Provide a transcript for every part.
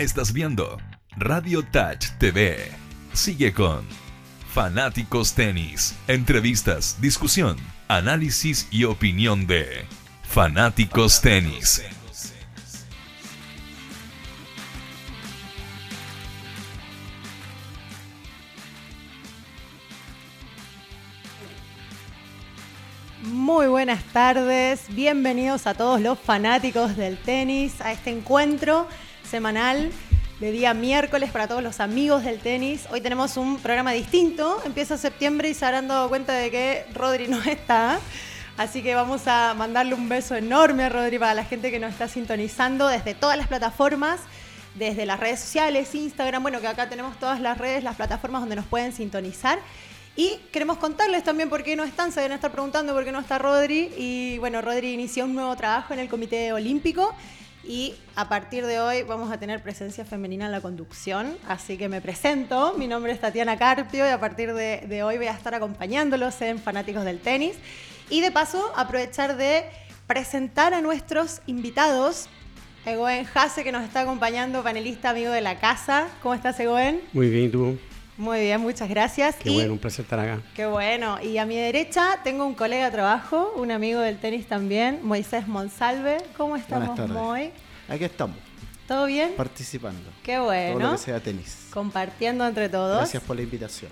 Estás viendo Radio Touch TV. Sigue con Fanáticos Tenis. Entrevistas, discusión, análisis y opinión de Fanáticos Tenis. Muy buenas tardes, bienvenidos a todos los fanáticos del tenis a este encuentro semanal de día miércoles para todos los amigos del tenis. Hoy tenemos un programa distinto, empieza septiembre y se habrán dado cuenta de que Rodri no está. Así que vamos a mandarle un beso enorme a Rodri para la gente que nos está sintonizando desde todas las plataformas, desde las redes sociales, Instagram, bueno, que acá tenemos todas las redes, las plataformas donde nos pueden sintonizar. Y queremos contarles también por qué no están, se a estar preguntando por qué no está Rodri. Y bueno, Rodri inició un nuevo trabajo en el Comité Olímpico y a partir de hoy vamos a tener presencia femenina en la conducción. Así que me presento, mi nombre es Tatiana Carpio y a partir de, hoy voy a estar acompañándolos en Fanáticos del Tenis. Y de paso, aprovechar de presentar a nuestros invitados. Egoen Jase, que nos está acompañando, panelista amigo de la casa. ¿Cómo estás, Egoen? Muy bien, ¿y tú? Muy bien, muchas gracias. Qué bueno, un placer estar acá. Qué bueno. Y a mi derecha tengo un colega de trabajo, un amigo del tenis también, Moisés Monsalve. ¿Cómo estamos, Moy? Aquí estamos. ¿Todo bien? Participando. Qué bueno. Todo lo que sea tenis. Compartiendo entre todos. Gracias por la invitación.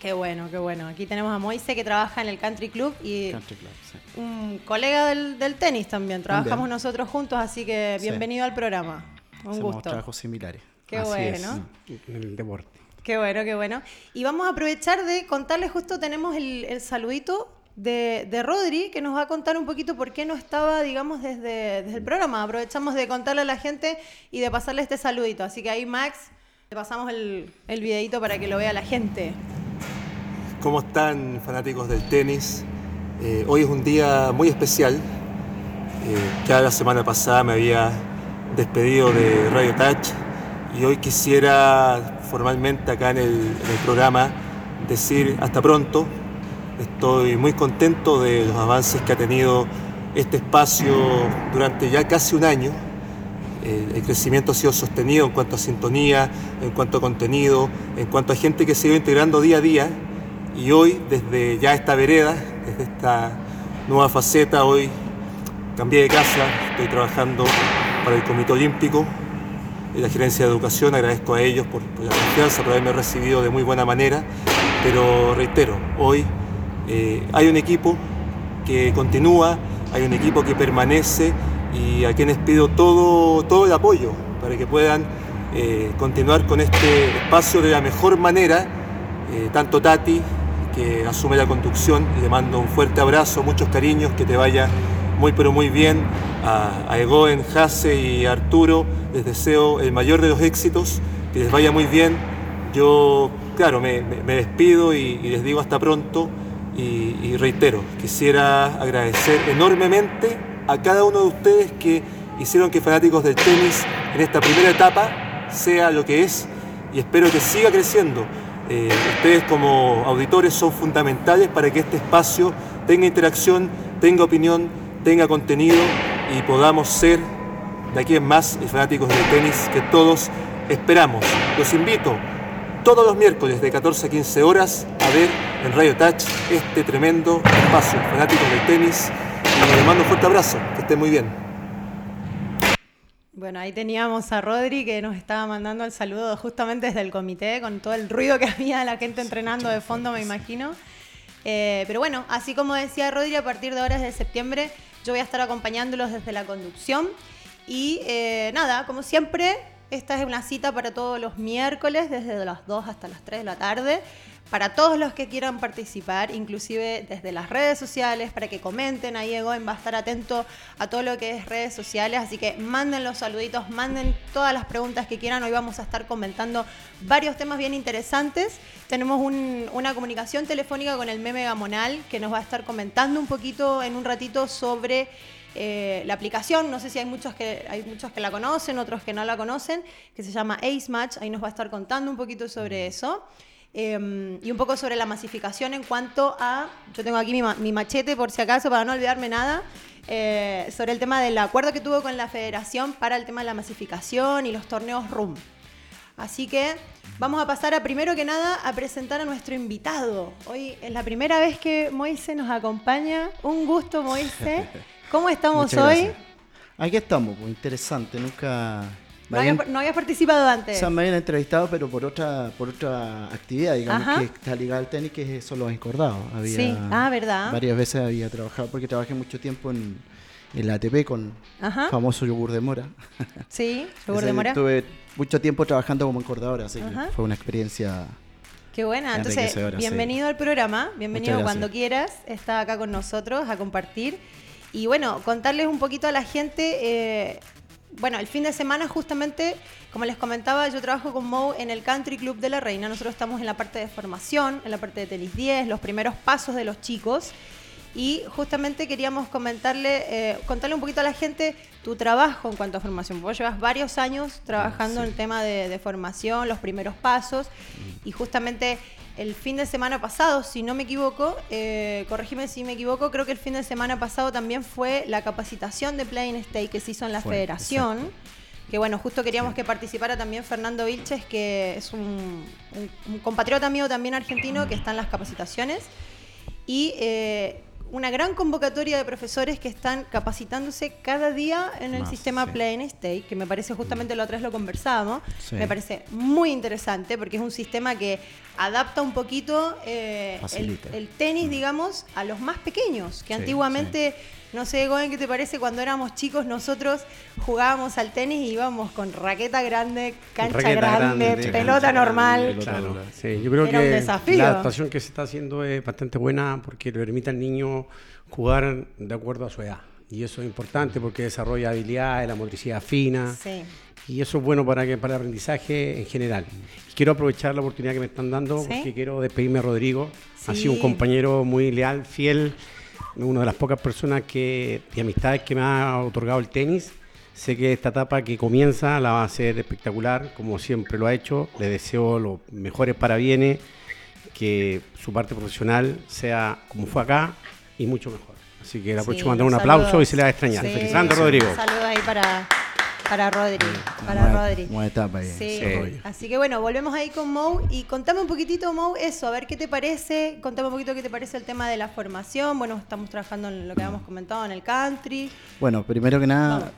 Qué bueno, qué bueno. Aquí tenemos a Moise que trabaja en el Country Club y Country Club, sí. un colega del, del tenis también. Trabajamos También. nosotros juntos, así que Sí. bienvenido al programa. Un Hacemos gusto. trabajos similares. Qué Así es, bueno. en el deporte. Qué bueno, qué bueno. Y vamos a aprovechar de contarles, justo tenemos el, saludito de, de Rodri, que nos va a contar un poquito por qué no estaba, digamos, desde, desde el programa. Aprovechamos de contarle a la gente y de pasarle este saludito. Así que ahí, Max, le pasamos el, el videito para que lo vea la gente. ¿Cómo están fanáticos del tenis? Eh, hoy es un día muy especial. Eh, ya la semana pasada me había despedido de Radio Touch y hoy quisiera formalmente acá en el, programa decir hasta pronto. Estoy muy contento de los avances que ha tenido este espacio durante ya casi un año. El, el crecimiento ha sido sostenido en cuanto a sintonía, en cuanto a contenido, en cuanto a gente que se ha integrando día a día. Y hoy, desde ya esta vereda, desde esta nueva faceta, hoy cambié de casa, estoy trabajando para el Comité Olímpico la Gerencia de Educación. Agradezco a ellos por, la confianza, por haberme recibido de muy buena manera. Pero reitero, hoy eh, hay un equipo que continúa, hay un equipo que permanece y a quienes pido todo, todo el apoyo para que puedan eh, continuar con este espacio de la mejor manera. Eh, tanto Tati, que asume la conducción, le mando un fuerte abrazo, muchos cariños, que te vaya muy pero muy bien. A, a Egoen, Jase y Arturo les deseo el mayor de los éxitos, que les vaya muy bien. Yo, claro, me, me- despido y, les digo hasta pronto. Y, y reitero, quisiera agradecer enormemente a cada uno de ustedes que hicieron que Fanáticos del Tenis en esta primera etapa sea lo que es y espero que siga creciendo. Eh, ustedes como auditores son fundamentales para que este espacio tenga interacción, tenga opinión, tenga contenido y podamos ser de aquí en más fanáticos del tenis que todos esperamos. Los invito todos los miércoles de 14 a 15 horas a ver en Radio Touch este tremendo espacio, fanáticos del tenis. Y les mando un fuerte abrazo, que estén muy bien. Bueno, ahí teníamos a Rodri que nos estaba mandando el saludo justamente desde el comité, con todo el ruido que había de la gente entrenando de fondo, me imagino. Eh, pero bueno, así como decía Rodri, a partir de ahora, desde septiembre, yo voy a estar acompañándolos desde la conducción. Y eh, nada, como siempre, esta es una cita para todos los miércoles, desde las 2 hasta las 3 de la tarde. Para todos los que quieran participar, inclusive desde las redes sociales, para que comenten, ahí Egoen va a estar atento a todo lo que es redes sociales, así que manden los saluditos, manden todas las preguntas que quieran, hoy vamos a estar comentando varios temas bien interesantes. Tenemos un- una comunicación telefónica con el meme Gamonal, que nos va a estar comentando un poquito en un ratito sobre eh, la aplicación, no sé si hay muchos, que, hay muchos que la conocen, otros que no la conocen, que se llama Ace Match, ahí nos va a estar contando un poquito sobre eso. Eh, y un poco sobre la masificación en cuanto a, yo tengo aquí mi, mi machete por si acaso para no olvidarme nada, eh, sobre el tema del acuerdo que tuvo con la federación para el tema de la masificación y los torneos RUM. Así que vamos a pasar a primero que nada a presentar a nuestro invitado. Hoy es la primera vez que Moise nos acompaña. Un gusto, Moise. ¿Cómo estamos Muchas hoy? gracias. Aquí estamos, pues interesante, nunca... No, habían- no habías participado o antes. sea, me habían entrevistado, pero por otra, por otra actividad, digamos, Ajá. que está ligada al tenis, que son los encordados. Había, Sí. Ah, ¿verdad? Varias veces había trabajado, porque trabajé mucho tiempo en, en la ATP con Ajá. famoso yogur de mora. Sí, yogur de mora. Tuve mucho tiempo trabajando como encordadora, así Ajá. que fue una experiencia... Qué buena. Entonces, Enriquecedora, sí. bienvenido al programa. Bienvenido cuando quieras. Está acá con nosotros a compartir. Y bueno, contarles un poquito a la gente. eh, bueno, el fin de semana justamente, como les comentaba, yo trabajo con Mo en el Country Club de la Reina. Nosotros estamos en la parte de formación, en la parte de tenis 10, los primeros pasos de los chicos. Y justamente queríamos comentarle, eh, contarle un poquito a la gente tu trabajo en cuanto a formación. Vos llevas varios años trabajando sí. en el tema de, de formación, los primeros pasos. Y justamente el fin de semana pasado, si no me equivoco, eh, corregime si me equivoco, creo que el fin de semana pasado también fue la capacitación de Playing State que se hizo en la Fue, federación. Que bueno, justo queríamos que participara también Fernando Vilches, que es un, un- un compatriota mío también argentino que está en las capacitaciones. Y eh, una gran convocatoria de profesores que están capacitándose cada día en el Más, sistema sí. Play State, que me parece justamente otra vez lo conversábamos. Sí. Me parece muy interesante porque es un sistema que adapta un poquito eh, el, tenis, digamos, a los más pequeños, que Sí, antiguamente, no sé, Goen, ¿qué te parece? Cuando éramos chicos nosotros jugábamos al tenis y íbamos con raqueta grande, cancha Raqueta grande, grande, pelota cancha normal. grande, Claro, sí, yo creo Era que desafío. la adaptación que se está haciendo es bastante buena porque le permite al niño jugar de acuerdo a su edad. Y eso es importante porque desarrolla habilidades, la motricidad fina. Sí. Y eso es bueno para, que, para el aprendizaje en general. Y quiero aprovechar la oportunidad que me están dando Sí. porque quiero despedirme a Rodrigo. Ha sido un compañero muy leal, fiel, una de las pocas personas que, y amistades que me ha otorgado el tenis. Sé que esta etapa que comienza la va a hacer espectacular, como siempre lo ha hecho. Le deseo los mejores parabienes, que su parte profesional sea como fue acá y mucho mejor. Así que le aprovecho Sí, un aplauso y se le va a extrañar. Sí. Felicitando, Rodrigo. Saludos ahí para, para Rodri. Para Buena- Rodri. buena etapa ahí, Sí. sí. Así que bueno, volvemos ahí con Mo y contame un poquitito, Mo, eso, a ver qué te parece. Contame un poquito qué te parece el tema de la formación. Bueno, estamos trabajando en lo que habíamos comentado en el country. Bueno, primero que nada,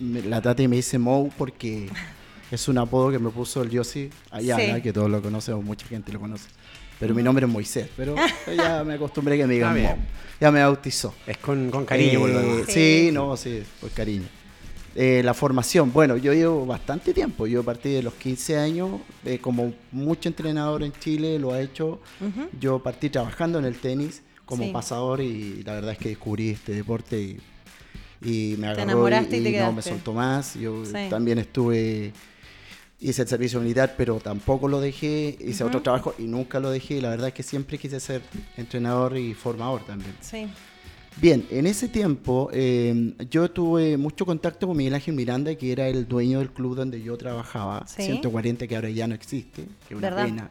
la Tati me dice Mou porque es un apodo que me puso el Yossi allá, Sí. ¿no? que todos lo conocemos, mucha gente lo conoce. Pero mi nombre es Moisés, pero ya me acostumbré que me digan Mou. Ya me bautizó. Es con, con cariño, Eh, sí. no, sí, por cariño. Eh, la formación, bueno, yo llevo bastante tiempo. Yo partí de los 15 años, eh, como mucho entrenador en Chile lo ha hecho. Yo partí trabajando en el tenis como Sí. pasador y la verdad es que descubrí este deporte y, y me agarró enamoraste y y, te no me soltó más. Yo Sí. también estuve, hice el servicio militar, pero tampoco lo dejé. Hice Ujú. otro trabajo y nunca lo dejé. Y la verdad es que siempre quise ser entrenador y formador también. Sí. Bien, en ese tiempo eh, yo tuve mucho contacto con Miguel Ángel Miranda, que era el dueño del club donde yo trabajaba, Sí. 140, que ahora ya no existe, que es una ¿Verdad? pena.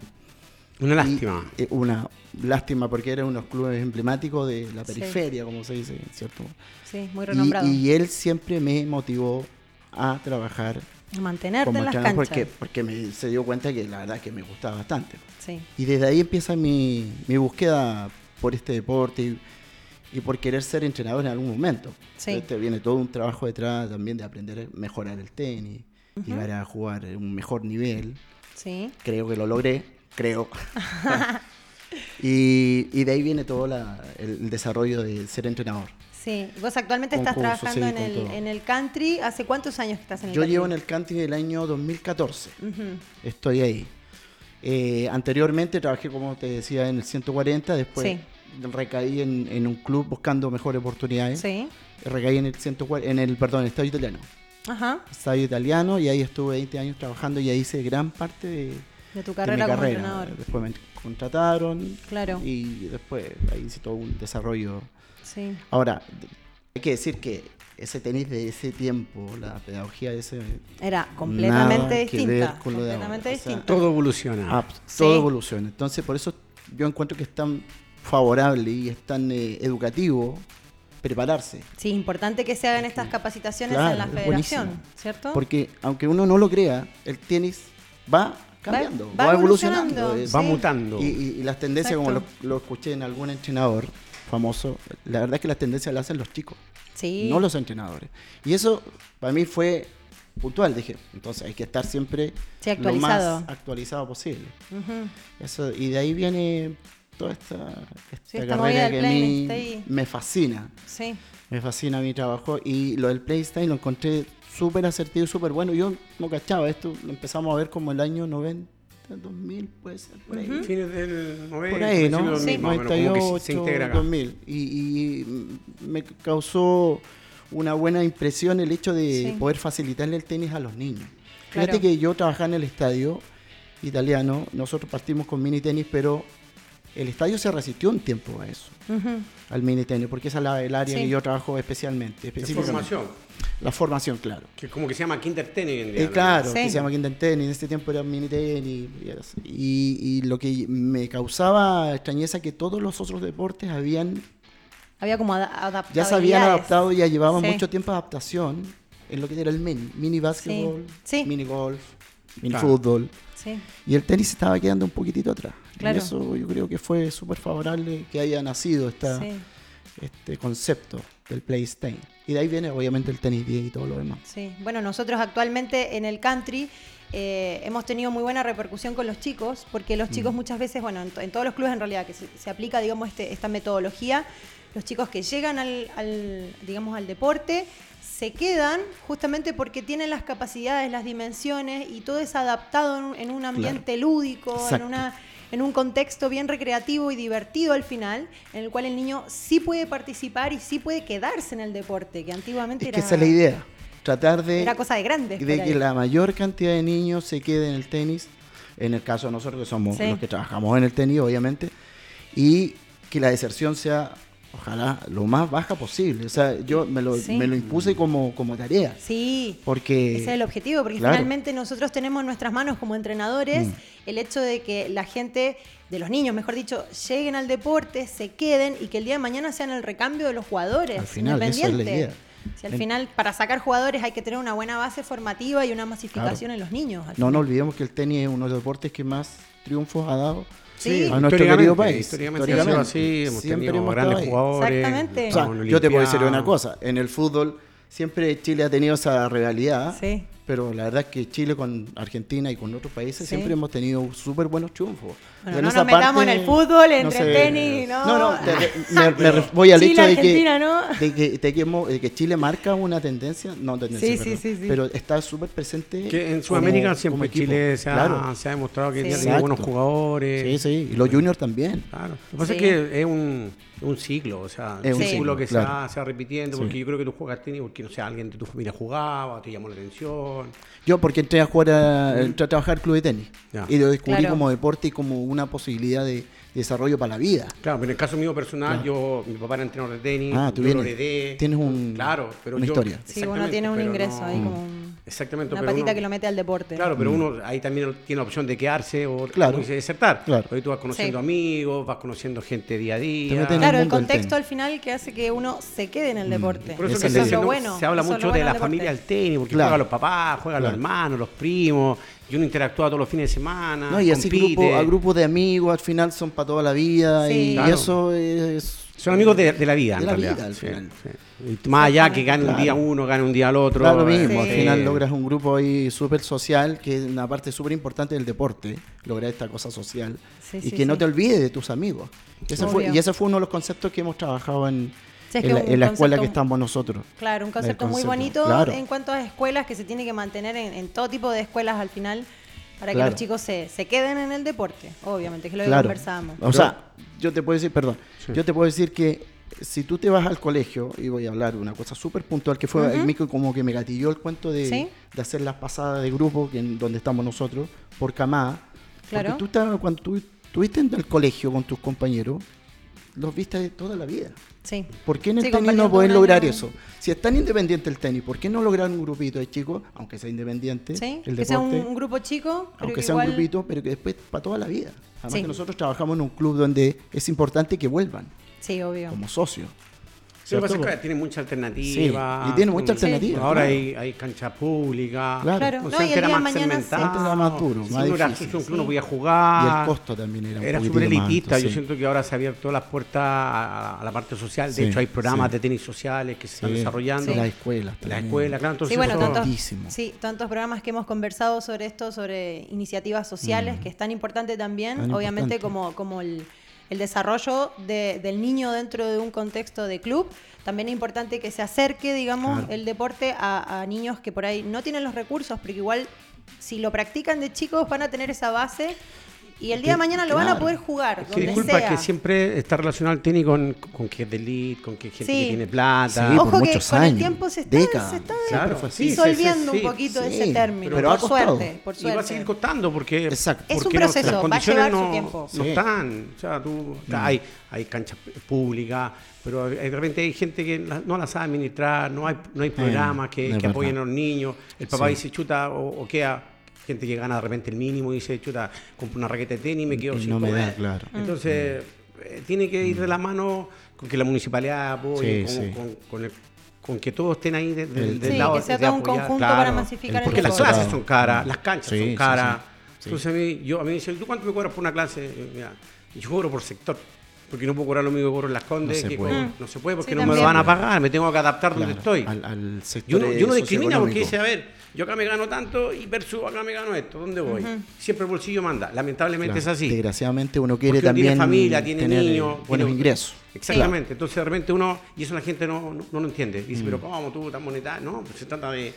Una Y, lástima. eh, una lástima porque eran unos clubes emblemáticos de la Sí. periferia, como se dice, ¿cierto? Sí, muy Y, renombrado. y él siempre me motivó a trabajar Mantenerte como en las canchas. porque, porque me, se dio cuenta que la verdad que me gustaba bastante. Sí. Y desde ahí empieza mi, mi búsqueda por este deporte y, y por querer ser entrenador en algún momento. Sí. Este viene todo un trabajo detrás también de aprender a mejorar el tenis, llegar a jugar en un mejor nivel. Sí. Creo que lo logré, creo. y, y de ahí viene todo la- el, desarrollo de ser entrenador. Sí. Vos actualmente estás trabajando sí, en, el, en el country. ¿Hace cuántos años que estás en el Yo country? llevo en el country del año 2014. Ujú. Estoy ahí. Eh, anteriormente trabajé, como te decía, en el 140, después Sí. Recaí en, en un club buscando mejores oportunidades. Sí. Recaí en el 140, en el, perdón, en el estadio italiano. Ajá. Estadio italiano y ahí estuve 20 años trabajando y ahí hice gran parte de, De tu de carrera mi como carrera. entrenador. Después me contrataron Claro. y después ahí hice todo un desarrollo. Sí. Ahora, hay que decir que ese tenis de ese tiempo, la pedagogía de ese... Era completamente Nada que distinta. ver con lo de ahora, completamente o sea, distinta. Todo evoluciona. Ah, todo Sí. evoluciona. Entonces, por eso yo encuentro que es tan favorable y es tan eh, educativo prepararse. Sí, importante que se hagan estas capacitaciones Claro, en la federación, buenísimo. ¿cierto? Porque aunque uno no lo crea, el tenis va cambiando, va va, evolucionando. evolucionando, es- Va mutando. y, y- y las tendencias, como lo, escuché en algún entrenador famoso, la verdad es que las tendencias las hacen los chicos, sí. no los entrenadores. Y eso para mí fue puntual, dije, entonces hay que estar siempre Sí, lo más actualizado posible. Eso, y de ahí viene toda esta, esta Sí, esta movida carrera que a mí me fascina. Sí. Me fascina mi trabajo y lo del PlayStation lo encontré súper asertivo y súper bueno. Yo no cachaba esto, lo empezamos a ver como el año 90, 2000, puede ser, por ahí. Fines del 90, Por ahí, ¿no? principios del Sí. 2000, más o menos, como que 98, se, se integra acá. 2000. Y, y me causó una buena impresión el hecho de Sí. poder facilitarle el tenis a los niños. Claro. Fíjate que yo trabajaba en el estadio italiano, nosotros partimos con mini tenis, pero el estadio se resistió un tiempo a eso, al mini tenis, porque esa es la- el área Sí. que yo trabajo especialmente. Específicamente. formación, La formación, claro. que como que se llama Kinder Tenis hoy en día, Eh, ¿no? claro, Sí. que se llama Kinder Tenis, en este tiempo era mini tenis. Y. Y- y lo que me causaba extrañeza que todos los otros deportes habían Había como ada- adaptabilidades. ya se habían adaptado y ya llevaban Sí. mucho tiempo de adaptación en lo que era el mini, mini básquetbol, Sí. mini golf, mini Claro. fútbol. Sí. Y el tenis se estaba quedando un poquitito atrás. Claro. Y eso yo creo que fue súper favorable que haya nacido esta, Sí. este concepto del PlayStation. Y de ahí viene obviamente el tenis 10 y todo lo demás. Sí, bueno, nosotros actualmente en el country eh, hemos tenido muy buena repercusión con los chicos, porque los chicos muchas veces, bueno, en, to- en todos los clubes en realidad que se, se aplica, digamos, este, esta metodología, los chicos que llegan al, al, digamos, al deporte se quedan justamente porque tienen las capacidades, las dimensiones y todo es adaptado en un, en un ambiente lúdico, en, una, en un contexto bien recreativo y divertido al final, en el cual el niño sí puede participar y sí puede quedarse en el deporte, que antiguamente Es era... que esa es la idea. Tratar de, Era cosa de grandes. de que la mayor cantidad de niños se quede en el tenis. En el caso de nosotros que somos Sí. los que trabajamos en el tenis, obviamente. Y que la deserción sea, ojalá, lo más baja posible. O sea, yo me lo, Sí. me lo impuse como, como tarea. Sí, Porque... ese es el objetivo, porque claro. finalmente nosotros tenemos en nuestras manos como entrenadores Mm. el hecho de que la gente, de los niños, mejor dicho, lleguen al deporte, se queden y que el día de mañana sean el recambio de los jugadores. Al final, eso es la independiente. idea. Si al final, para sacar jugadores hay que tener una buena base formativa y una masificación en los niños. No nos olvidemos que el tenis es uno de los deportes que más triunfos ha dado Sí. a nuestro históricamente, querido país. Históricamente, sido así, hemos Siempre tenido hemos grandes ahí. jugadores. Exactamente. O sea, yo te puedo decir una cosa, en el fútbol siempre Chile ha tenido esa rivalidad, Sí. Pero la verdad es que Chile con Argentina y con otros países Sí. siempre hemos tenido súper buenos triunfos. Bueno, En no nos metamos parte, en el fútbol, entre sé, el tenis, ¿no? No, no, te- me, me voy al Chile, hecho de que, Argentina, ¿no? de, que, de que hemos- de que Chile marca una tendencia, no tendencia, Sí, sí, perdón, sí, sí. pero está súper presente. Que en Sudamérica como siempre. Chile se ha, Claro. se ha demostrado que Sí. tiene buenos jugadores. Sí, sí, y los juniors también. Claro. Lo que pasa Sí. es que es un, un ciclo, o sea, Es un ciclo ciclo, que se, claro. va, se va repitiendo, Sí. porque yo creo que tú juegas tenis porque, no sé, alguien de tu familia jugaba, te llamó la atención. Yo porque entré a jugar a, entré a trabajar al club de tenis Ya. y lo descubrí Claro. como deporte y como una posibilidad de desarrollo para la vida. Claro, pero en el caso mío personal, yo, mi papá era entrenador de tenis, Ah, tú yo lo vienes- heredé. tienes un- claro, pero una yo- historia. Sí, uno tiene un ingreso no- ahí como un- Exactamente, una pero patita uno- que lo mete al deporte. Claro, pero uno ahí también tiene la opción de quedarse o Claro. como dice, desertar. Claro. Porque tú vas conociendo Sí. amigos, vas conociendo gente día a día. el Claro, el contexto al final que hace que uno se quede en el deporte. Por eso que es se, no- bueno. se habla mucho de la familia del tenis, porque juegan los papás, juegan los hermanos, los primos, y uno interactúa todos los fines de semana. No, y así grupo, a grupos de amigos al final son para toda la vida Sí. y Claro. eso es... Son amigos de, de la vida, De en la realidad. vida, al Sí, final. sí. Y más allá que gane un Claro. día uno, gane un día al otro. Da lo mismo, Sí. al final logras un grupo ahí súper social, que es una parte súper importante del deporte, lograr esta cosa social, Sí, y sí, que no te olvides de tus amigos. Ese fue, Obvio. y ese fue uno de los conceptos que hemos trabajado en, Es en que la, en la escuela que estamos nosotros. Claro, un concepto, muy bonito claro. en cuanto a escuelas que se tiene que mantener en, en todo tipo de escuelas al final para que los chicos se, se queden en el deporte, obviamente, que es lo que Claro. conversamos. O sea, yo te puedo decir, perdón, Sí. yo te puedo decir que si tú te vas al colegio, y voy a hablar de una cosa súper puntual, que fue Ujú. el micro como que me gatilló el cuento de, Sí. de hacer las pasadas de grupo, que en donde estamos nosotros, por camada. Claro. Porque tú estabas, cuando tú estuviste en el colegio con tus compañeros, los viste de toda la vida. Sí. ¿Por qué en el Sí, tenis no pueden lograr año. eso? Si es tan independiente el tenis, ¿por qué no lograr un grupito de chicos, aunque sea independiente, Sí, el que sea un, grupo chico, pero aunque que sea igual... un grupito, pero que después para toda la vida. Además Sí. que nosotros trabajamos en un club donde es importante que vuelvan Sí, obvio. como socios. Lo que pasa es ¿cierto? que tiene mucha Sí, alternativa. y tiene mucha alternativa. Ahora claro. hay, hay cancha pública. Claro. Claro, O no, sea, y el que era día más segmentado. Antes era más duro, Sí, más no era difícil. justo que uno Sí. podía Y jugar. el costo también era un Era súper elitista. alto, Yo sí. siento que ahora se ha abierto las puertas a, a la parte social. De Sí, hecho, hay programas sí. de tenis sociales que se están Sí. desarrollando. Las escuelas La también. escuela, claro. Entonces Sí, bueno, tantos, sí, tantos programas que hemos conversado sobre esto, sobre iniciativas sociales, que es tan importante también, Tan obviamente importante. como, como el, el desarrollo de- del niño dentro de un contexto de club. También es importante que se acerque, digamos, Claro. el deporte a, a niños que por ahí no tienen los recursos, pero que igual si lo practican de chicos van a tener esa base y el día de mañana lo van a poder jugar, Es que donde disculpa, sea. que siempre está relacionado el tenis con, con que es de elite, con que gente Sí. que tiene plata. Sí, por Ojo que muchos con el tiempo se está, décadas. se está Claro, disolviendo Sí, sí, sí, un poquito sí. ese término, Pero por suerte, por Y va a suerte. seguir costando porque, Exacto. Es un no- proceso, las va a condiciones llevar su no, tiempo. no Sí. están. O sea, tú, hay, hay canchas públicas, pero hay- de repente hay gente que no la sabe administrar, no hay, no hay programas que, que apoyen a los niños. El papá Sí. dice, chuta, o, o queda gente que gana de repente el mínimo y dice, chuta, compro una raqueta de tenis y me quedo Y sin no me da, claro. Entonces, eh, tiene que ir de la mano con que la municipalidad apoye, Sí, con, sí. con- con el- con que todos estén ahí de- de- El- del Sí, lado que sea de todo un conjunto claro. para masificar el Porque las clases son caras, las canchas Sí, son caras. sí, sí. Entonces a mí, yo, a mí me dicen, ¿tú cuánto me cobras por una clase? Eh, mira, yo cobro por sector. Porque no puedo cobrar lo mismo que cobro en las Condes. No se que puede. cobro- no se puede porque Sí, no me lo van a pagar, me tengo que adaptar Claro, donde estoy. Al, al sector Yo no, yo no eh, discrimina porque dice, a ver, yo acá me gano tanto y versus acá me gano esto, ¿dónde voy? Siempre el bolsillo manda, lamentablemente Claro, es así. Desgraciadamente uno quiere Porque uno tiene también familia, tiene tener niños, buenos tiene- ingresos. Exactamente, entonces de repente uno, y eso la gente no, no, no lo entiende, Mm. dice, pero ¿cómo tú tan monetario? No, pues se trata de...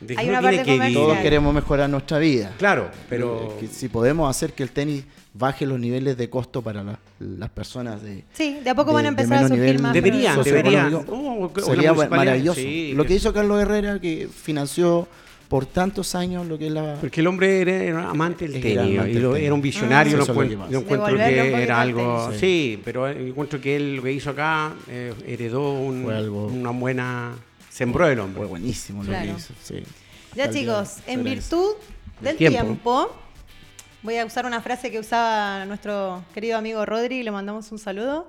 de que Hay uno una tiene parte que comercial. Todos queremos mejorar nuestra vida. Claro, pero... Que si podemos hacer que el tenis baje los niveles de costo para la- las personas de Sí, de a poco de- van a de empezar a surgir nivel más. Deberían, deberían. Oh, sería maravilloso. sí, lo que- hizo Carlos Herrera, que financió por tantos años lo que es la... Porque el hombre era, era amante del tenis, gran amante y del lo- tenis. era un visionario, lo que pasa. yo encuentro que era al algo... tenis. Sí, pero encuentro que él lo que hizo acá eh, heredó un- Fue algo- una buena... Sembró el hombre. Fue buenísimo lo Claro. que hizo. sí. Ya chicos, en virtud del tiempo. tiempo. Voy a usar una frase que usaba nuestro querido amigo Rodri, le mandamos un saludo.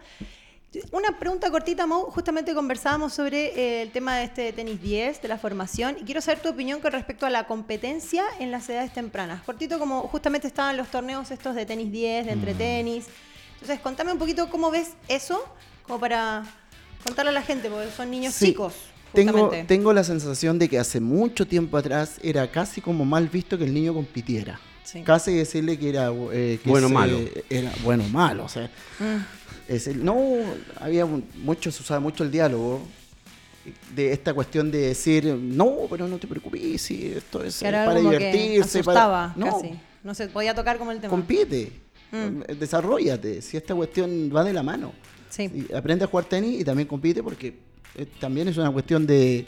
Una pregunta cortita, Mau. Justamente conversábamos sobre eh, el tema de este tenis 10, de la formación, y quiero saber tu opinión con respecto a la competencia en las edades tempranas. Cortito, como justamente estaban los torneos estos de tenis 10, de Mm. entretenis. Entonces, contame un poquito cómo ves eso, como para contarle a la gente, porque son niños Sí, chicos. Tengo la sensación de que hace mucho tiempo atrás era casi como mal visto que el niño compitiera. Sí. Casi decirle que era eh, que Bueno o se- malo. Era bueno o malo. O sea, Mm. es el- no, había mucho, se usaba mucho el diálogo de esta cuestión de decir, no, pero no te preocupes, si esto es para divertirse. para... No, casi. No se podía tocar como el tema. compite, Mm. eh, desarrollate, si esta cuestión va de la mano. Sí. Aprende a jugar tenis y también compite porque eh, también es una cuestión de,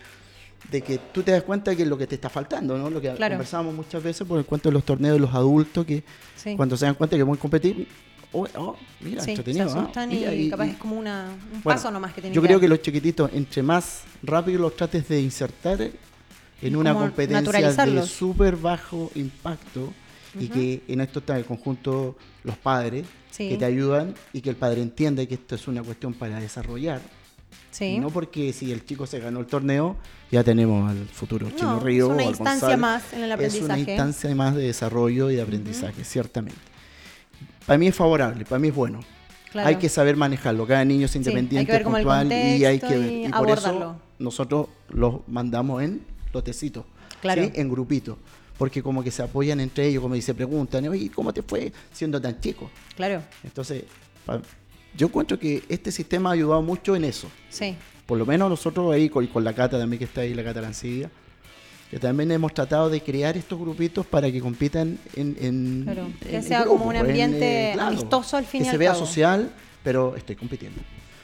de que tú te das cuenta que es lo que te está faltando, ¿no? Lo que Claro. conversábamos muchas veces por el cuento de los torneos de los adultos que Sí. cuando se dan cuenta que pueden competir, oh, oh, mira, Sí, se entretenido, ¿ah? asustan Mira, y, y- capaz y- es como una, un bueno, paso nomás que tienen Yo que creo dar. que los chiquititos, entre más rápido los trates de insertar en una competencia de súper bajo impacto y que en esto está el conjunto los padres Sí. que te ayudan y que el padre entienda que esto es una cuestión para desarrollar. Sí. No porque si el chico se ganó el torneo, ya tenemos al futuro Chino No, Río. es una o instancia Gonzalo. más en el Es aprendizaje. una instancia más de desarrollo y de aprendizaje, ciertamente. Para mí es favorable, para mí es bueno. Claro. Hay que saber manejarlo. Cada niño es Sí, independiente, el puntual y hay que ver. y Y por eso nosotros los mandamos en lotecitos, Claro. ¿sí? en grupitos. Porque como que se apoyan entre ellos, como dice, preguntan, oye, ¿cómo te fue siendo tan chico? Claro, Entonces, yo encuentro que este sistema ha ayudado mucho en eso sí. por lo menos nosotros ahí con, con la Cata también que está ahí, la Cata Lancilla, que también hemos tratado de crear estos grupitos para que compitan en, en- Claro, que en- sea en como un grupo, en, ambiente amistoso al fin que se vea cabo. social, pero estoy compitiendo.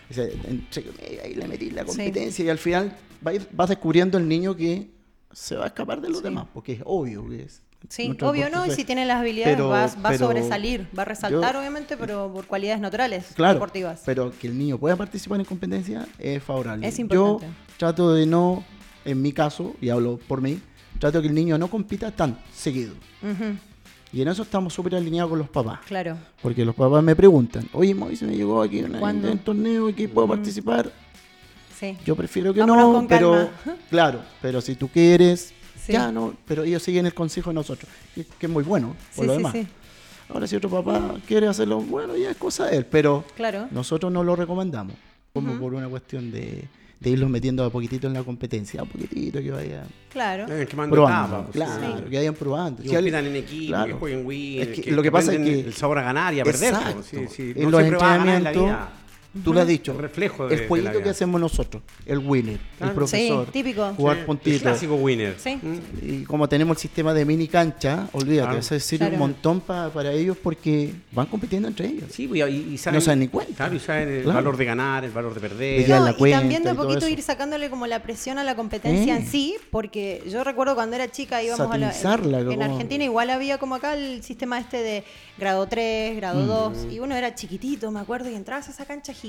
O sea, entre- eh, ahí le metí la Sí. competencia y al final va a ir- vas descubriendo el niño que se va a escapar de los Sí. demás, porque es obvio que es. Sí, nuestro obvio, ¿no? Y si tiene las habilidades Pero- va, va a sobresalir, va a resaltar, yo- obviamente, pero por cualidades naturales, Claro, deportivas. pero que el niño pueda participar en competencia es favorable. Es Yo importante. trato de no, en mi caso, y hablo por mí, trato que el niño no compita tan seguido. Y en eso estamos súper alineados con los papás. claro. Porque los papás me preguntan, oye, Moisés me llegó aquí una- un torneo y que puedo participar. Sí. Yo prefiero que Vámonos no, pero calma. claro, pero si tú quieres, Sí. ya no, pero ellos siguen el consejo de nosotros, que, que es muy bueno por Sí, lo sí, demás. sí. Ahora si otro papá quiere hacerlo, bueno, ya es cosa de él, pero Claro. nosotros no lo recomendamos, como por una cuestión de, de irlos metiendo a poquitito en la competencia, a poquitito que vayan Claro. Eh, quemando probando, pues, claro, sí. que vayan probando. Y Si en equipo, claro. que jueguen Win. Es que lo que pasa es que- El sabor a ganar y a perder. Exacto. pues, sí, sí. En No los en entrenamientos, vida. Tú lo has dicho, El reflejo de- el de jueguito la que hacemos nosotros, el winner, Claro. el profesor, Sí, típico. jugar Sí, El puntitos. clásico winner. Sí. Y como tenemos el sistema de mini cancha, olvídate, Claro. eso sirve Claro. un montón pa- para ellos porque van compitiendo entre ellos. Sí, pues, y, y saben, No se dan ni cuenta. Claro, y saben el Claro. valor de ganar, el valor de perder. No, la y también de a poquito ir sacándole como la presión a la competencia Eh. en sí, porque yo recuerdo cuando era chica íbamos a la, en, en como- Argentina igual había como acá el sistema este de grado 3, grado Mm. 2, y uno era chiquitito, me acuerdo, y entrabas a esa cancha gigante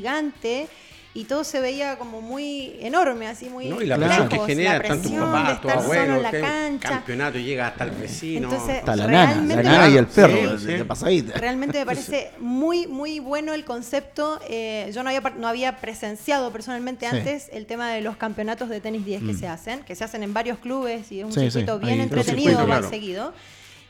y todo se veía como muy enorme, así muy ¿no? Y la presión que genera la tanto presión papá, de tu estar solo abuelo, en la cancha. campeonato llega hasta el vecino. Entonces, Está la nana, la Realmente- nana y el perro, Sí, de- sí. de pasadita. Realmente me parece muy, muy bueno el concepto. Eh, yo no había, par- no había presenciado personalmente Sí. antes el tema de los campeonatos de tenis 10 que se hacen, que se hacen en varios clubes y es un Sí, sí, circuito bien ahí, entretenido, claro. seguido.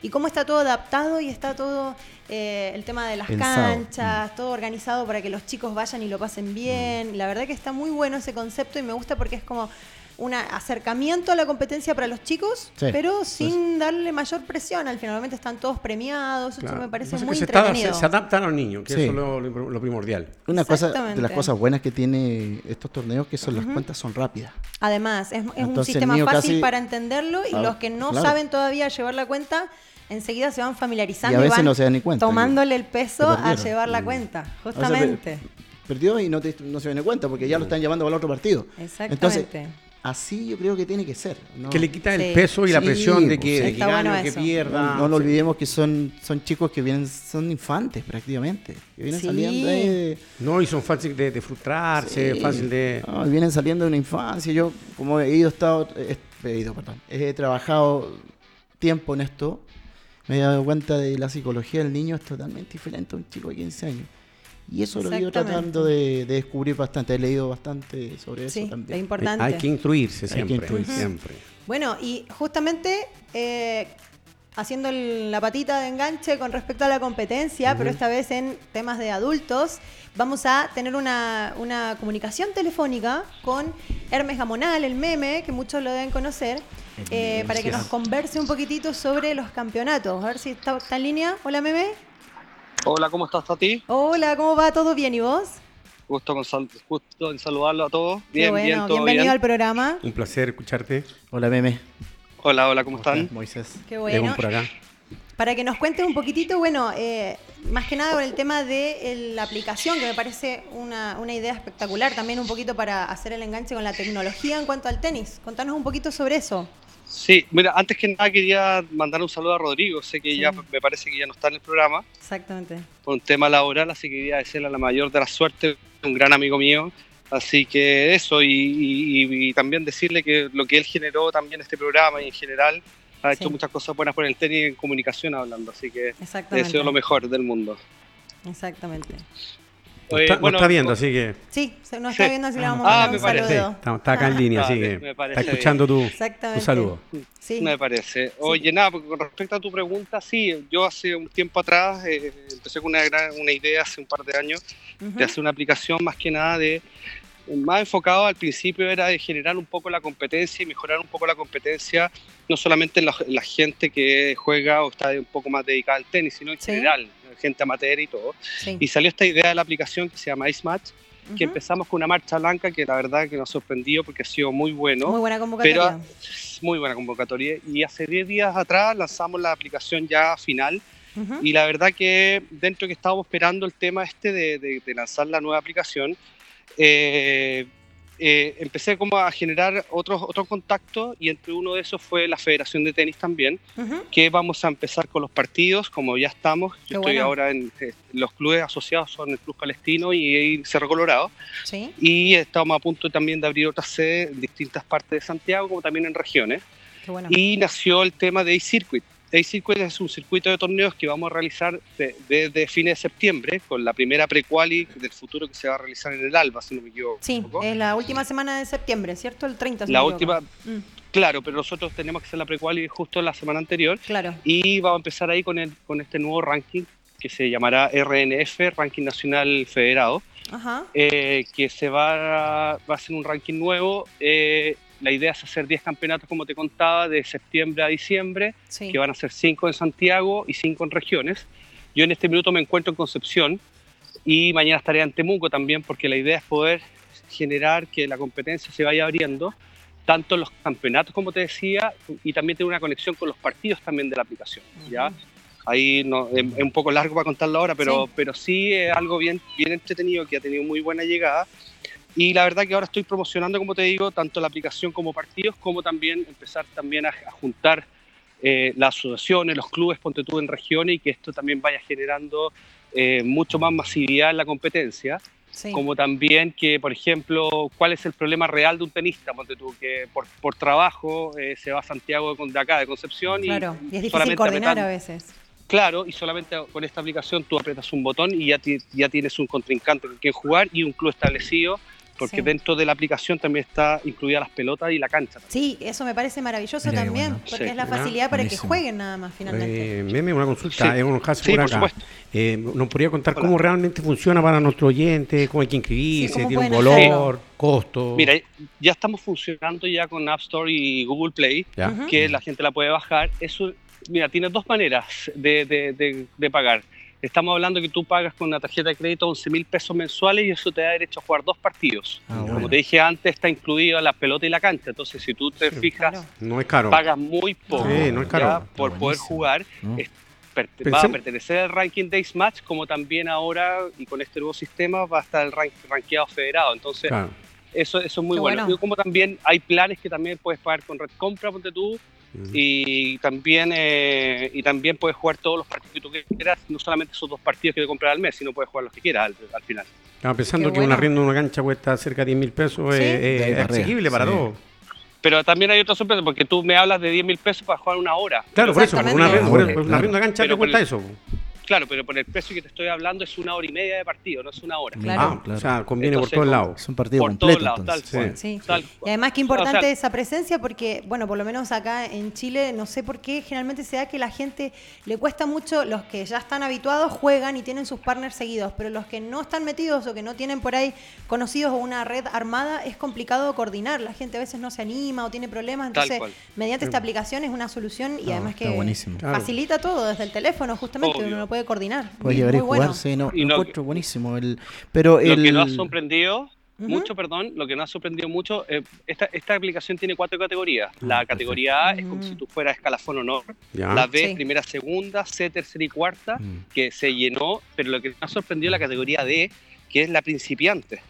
Y cómo está todo adaptado y está todo eh, el tema de las Pensado. canchas, todo organizado para que los chicos vayan y lo pasen bien. La verdad que está muy bueno ese concepto y me gusta porque es como un acercamiento a la competencia para los chicos, Sí, pero sin darle mayor presión. Al finalmente están todos premiados, eso Claro. me parece muy se, está- entretenido. se- se adaptan a los niños, que Sí. eso es lo, lo- lo primordial. Una cosa de las cosas buenas que tiene estos torneos que son las cuentas son rápidas. Además, es, es un Entonces, sistema fácil casi- para entenderlo y Ah, los que no claro. saben todavía llevar la cuenta, enseguida se van familiarizando Y a veces van no se dan ni cuenta tomándole el peso a llevar la Mm. cuenta, justamente. per- Perdió y no, te- no se dan cuenta porque ya lo están llevando para el otro partido. Entonces, Exactamente. Así yo creo que tiene que ser. ¿no? Que le quita Sí. el peso y la presión de pues, que, sí. de que bueno pierda. No, no lo olvidemos que son, son chicos que vienen, son infantes prácticamente. Que vienen Sí. saliendo ahí de, No, y son fáciles de, de frustrarse, Sí. fácil de... No, vienen saliendo de una infancia. Yo, como he ido, estado, he, he ido, perdón, he trabajado tiempo en esto, me he dado cuenta de la psicología del niño es totalmente diferente a un chico de 15 años. Y eso lo he ido tratando de, de descubrir bastante. He leído bastante sobre eso Sí, es también. importante. Hay que instruirse Hay que siempre, instruirse. siempre. Bueno, y justamente eh, haciendo el- la patita de enganche con respecto a la competencia, pero esta vez en temas de adultos, vamos a tener una, una comunicación telefónica con Hermes Gamonal, el meme, que muchos lo deben conocer, eh, para que nos converse un poquitito sobre los campeonatos. A ver si está, está en línea. Hola, meme. Hola, ¿cómo estás, Tati? Hola, ¿cómo va? ¿Todo bien? ¿Y vos? Gusto, con sal- gusto en saludarlo a todos. Qué Bien, bueno, bien, todo bienvenido bien. al programa. Un placer escucharte. Hola, meme. Hola, hola, ¿cómo están? Moisés. Qué bueno. por acá. Para que nos cuentes un poquitito, bueno, eh, más que nada con el tema de el- la aplicación, que me parece una, una idea espectacular, también un poquito para hacer el enganche con la tecnología en cuanto al tenis. Contanos un poquito sobre eso. Sí, mira, antes que nada quería mandar un saludo a Rodrigo. Sé que Sí. ya me parece que ya no está en el programa Exactamente. por un tema laboral, así que quería desearle la mayor de la suerte, un gran amigo mío. Así que eso, y, y- y también decirle que lo que él generó también este programa y en general ha hecho Sí. muchas cosas buenas por el tenis en comunicación hablando, así que deseo lo mejor del mundo. Exactamente. Nos Eh, está, nos bueno, está viendo, así que Sí, nos está viendo, así le vamos a Ah, un sí, saludo. está, está acá en línea, Ah, así me- que me está escuchando tu, Exactamente. tu saludo. Sí. Me parece. Oye, nada, porque con respecto a tu pregunta, sí, yo hace un tiempo atrás eh, empecé con una, gran- una idea hace un par de años de hacer una aplicación más que nada de más enfocado al principio era de generar un poco la competencia y mejorar un poco la competencia, no solamente en la, en la gente que juega o está un poco más dedicada al tenis, sino en Sí. general, gente amateur y todo. Sí. Y salió esta idea de la aplicación que se llama Ice Match, que Ujú. empezamos con una marcha blanca que la verdad que nos sorprendió porque ha sido muy bueno. Muy buena convocatoria. Pero muy buena convocatoria. Y hace 10 días atrás lanzamos la aplicación ya final. Y la verdad que dentro que estábamos esperando el tema este de, de- de lanzar la nueva aplicación, eh, eh, empecé como a generar otros otros contactos y entre uno de esos fue la Federación de Tenis también, que vamos a empezar con los partidos, como ya estamos. Qué Yo estoy bueno. ahora en eh, los clubes asociados, son el Club Palestino y, y Cerro Colorado. Sí. Y estamos a punto también de abrir otras sedes en distintas partes de Santiago, como también en regiones. Bueno. Y nació el tema de eCircuit, A-Circuit es un circuito de torneos que vamos a realizar desde fines de septiembre, con la primera pre-quali del futuro que se va a realizar en el ALBA, si no me equivoco. Sí, es la última semana de septiembre, ¿cierto? El 30. la última, mm. claro, pero nosotros tenemos que hacer la pre-quali justo la semana anterior. Claro. Y vamos a empezar ahí con, el, con este nuevo ranking que se llamará RNF, Ranking Nacional Federado, Ajá. Eh, que se va a, va a ser un ranking nuevo. Eh, la idea es hacer 10 campeonatos, como te contaba, de septiembre a diciembre, que van a ser 5 en Santiago y 5 en regiones. Yo en este minuto me encuentro en Concepción y mañana estaré en Temuco también, porque la idea es poder generar que la competencia se vaya abriendo, tanto en los campeonatos, como te decía, y también tener una conexión con los partidos también de la aplicación. ¿ya? Ahí no, es, un poco largo para contarlo ahora, pero sí. pero sí es algo bien, bien entretenido que ha tenido muy buena llegada y la verdad que ahora estoy promocionando, como te digo, tanto la aplicación como partidos, como también empezar también a, juntar eh, las asociaciones, los clubes, ponte tú en regiones y que esto también vaya generando eh, mucho más masividad en la competencia. Como también que, por ejemplo, cuál es el problema real de un tenista, ponte tú, que por, por trabajo eh, se va a Santiago de acá, de Concepción. Claro, y, es difícil coordinar a veces. Claro, y solamente con esta aplicación tú apretas un botón y ya, ya tienes un contrincante con quien jugar y un club establecido porque dentro de la aplicación también está incluida las pelotas y la cancha. Sí, eso me parece maravilloso también, porque es la facilidad para que jueguen nada más finalmente. Eh, meme, una consulta, sí. un sí, por, acá. Eh, ¿Nos podría contar cómo realmente funciona para nuestro oyente? ¿Cómo hay que inscribirse? ¿Tiene un valor? ¿Costo? Mira, ya estamos funcionando ya con App Store y Google Play, que la gente la puede bajar. Eso, mira, tiene dos maneras de, de, de pagar Estamos hablando que tú pagas con una tarjeta de crédito 11 mil pesos mensuales y eso te da derecho a jugar dos partidos. Ah, Como te dije antes, está incluido la pelota y la cancha. Entonces, si tú te fijas, no es caro. pagas muy poco por poder jugar. va a pertenecer al ranking Days Match, como también ahora, y con este nuevo sistema, va a estar el rank, rankeado federado. Entonces, eso, eso es muy bueno. bueno. como también hay planes que también puedes pagar con Red Compra, ponte tú, y también eh, y también puedes jugar todos los partidos que tú quieras, no solamente esos dos partidos que te compras al mes, sino puedes jugar los que quieras al, final. Estaba pensando que una rienda de una cancha cuesta cerca de 10 mil pesos, es accesible para todos. Pero también hay otra sorpresa, porque tú me hablas de 10 mil pesos para jugar una hora. Claro, por eso, una, una, una, de cancha que cuesta eso. Claro, pero por el precio que te estoy hablando es una hora y media de partido, no es una hora. Claro. Ah, claro. O sea, conviene por todos lados. Es un partido por completo. Todos lados, tal cual. Sí. Y además que importante esa presencia porque, bueno, por lo menos acá en Chile, no sé por qué, generalmente se da que la gente le cuesta mucho, los que ya están habituados juegan y tienen sus partners seguidos, pero los que no están metidos o que no tienen por ahí conocidos o una red armada, es complicado coordinar. La gente a veces no se anima o tiene problemas, entonces mediante esta aplicación es una solución y además que facilita todo desde el teléfono, justamente, uno lo puede coordinar. Puede llevar y jugarse, no, y encuentro buenísimo. El, pero lo que no ha sorprendido mucho, perdón, lo que no ha sorprendido mucho, eh, esta, esta aplicación tiene cuatro categorías. Ah, la categoría A es como si tú fueras escalafón honor. La B, primera, segunda, C, tercera y cuarta, mm. que se llenó, pero lo que no ha sorprendido es la categoría D, que es la principiante.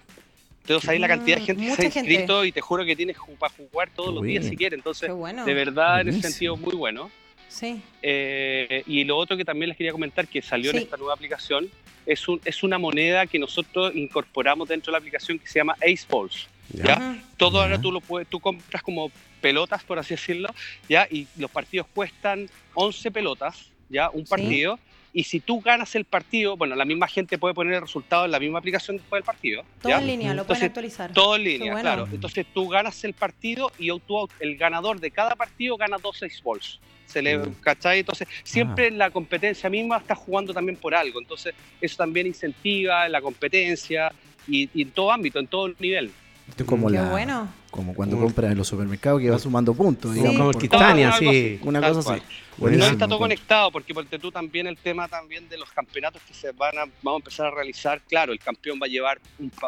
Entonces ahí la cantidad de gente que se ha inscrito y te juro que tienes para jugar todos los días si quieres. Entonces, de verdad, en ese sentido, muy bueno. Sí. Eh, y lo otro que también les quería comentar que salió en esta nueva aplicación es, un, es una moneda que nosotros incorporamos dentro de la aplicación que se llama Ace Balls. ¿ya? Todo ahora tú lo puedes, tú compras como pelotas, por así decirlo, ¿ya? Y los partidos cuestan 11 pelotas, ¿ya? Un partido. Y si tú ganas el partido, bueno, la misma gente puede poner el resultado en la misma aplicación después del partido. Todo en línea, lo pueden actualizar. Todo en línea, claro. Entonces tú ganas el partido y tú, el ganador de cada partido gana 12 balls se le, mm. ¿cachai? Entonces, siempre ah. la competencia misma está jugando también por algo. Entonces, eso también incentiva la competencia y, y en todo ámbito, en todo nivel. Esto es como, la, bueno. Como cuando compras en los supermercados que va sumando puntos. Sí. Como Titania, sí. Una cosa así. No está todo conectado, porque porque tú también el tema también de los campeonatos que se van a, vamos a empezar a realizar, claro, el campeón va a llevar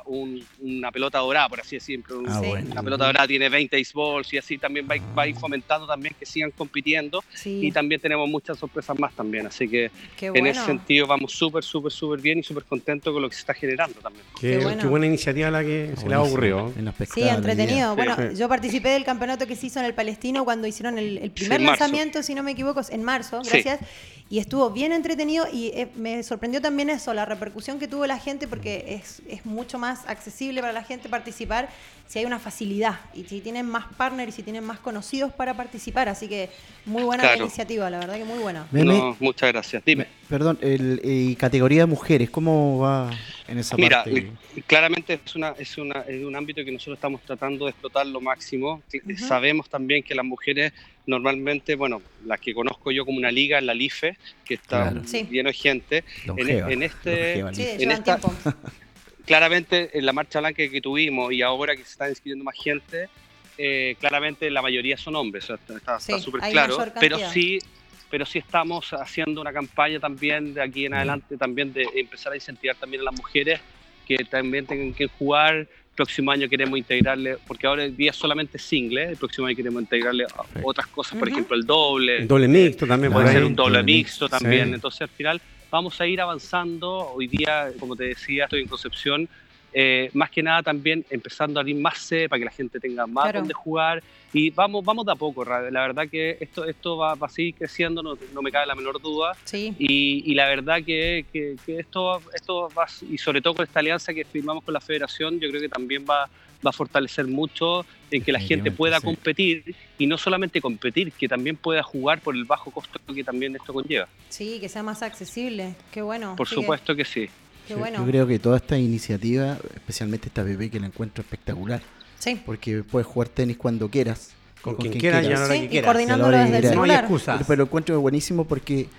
una pelota dorada, por así decirlo. Ah, una pelota dorada tiene 20 balls y así también va, va, a ir fomentando también que sigan compitiendo. Y también tenemos muchas sorpresas más también. Así que en ese sentido vamos súper, súper, súper bien y súper contentos con lo que se está generando también. Qué, buena iniciativa la que se le ha ocurrido. sí, entretenido. Bueno, yo participé del campeonato que se hizo en el Palestino cuando hicieron el, primer lanzamiento, si no me equivoco en marzo, gracias. Y estuvo bien entretenido y eh, me sorprendió también eso, la repercusión que tuvo la gente porque es, es mucho más accesible para la gente participar si hay una facilidad y si tienen más partners y si tienen más conocidos para participar. Así que muy buena la iniciativa, la verdad que muy buena. No, muchas gracias. Dime. Perdón, el, y categoría de mujeres, ¿cómo va en esa Mira, parte? eh, claramente es, una, es, una, es un ámbito que nosotros estamos tratando de explotar lo máximo. Sabemos también que las mujeres normalmente, bueno, las que conozco yo como una liga, la LIFE, que está Claro. Lleno de gente. Longeva, en este- longeva, Sí, listo. En esta- tiempo. Claramente en la marcha blanca que tuvimos y ahora que se está inscribiendo más gente, eh, claramente la mayoría son hombres, está- Sí, súper claro, pero sí, pero sí estamos haciendo una campaña también de aquí en adelante, también de empezar a incentivar también a las mujeres que también tengan que jugar. El próximo año queremos integrarle, porque ahora el día es solamente single, el próximo año queremos integrarle otras cosas, por ejemplo el doble, El doble mixto también por puede ser un doble doble mixto mixto, también. sí. Entonces, al final, vamos a ir avanzando. Hoy día, como te decía, estoy en Concepción. Eh, más que nada también empezando a abrir más sede para que la gente tenga más Claro. donde jugar y vamos vamos de a poco la verdad que esto esto va, va a seguir creciendo no, no me cabe la menor duda Sí. y, y la verdad que, que- que esto esto va y sobre todo con esta alianza que firmamos con la Federación yo creo que también va va a fortalecer mucho en que la gente pueda sí. competir y no solamente competir, que también pueda jugar por el bajo costo que también esto conlleva. Sí, que sea más accesible. Qué bueno. Por supuesto que sí. Qué Sí, bueno. Yo creo que toda esta iniciativa, especialmente esta bebé que la encuentro espectacular, Sí. porque puedes jugar tenis cuando quieras, Con quien quieras y a la hora Sí, que y quieras. coordinándolo A la hora desde el que No hay celular. excusa. Pero lo encuentro buenísimo porque,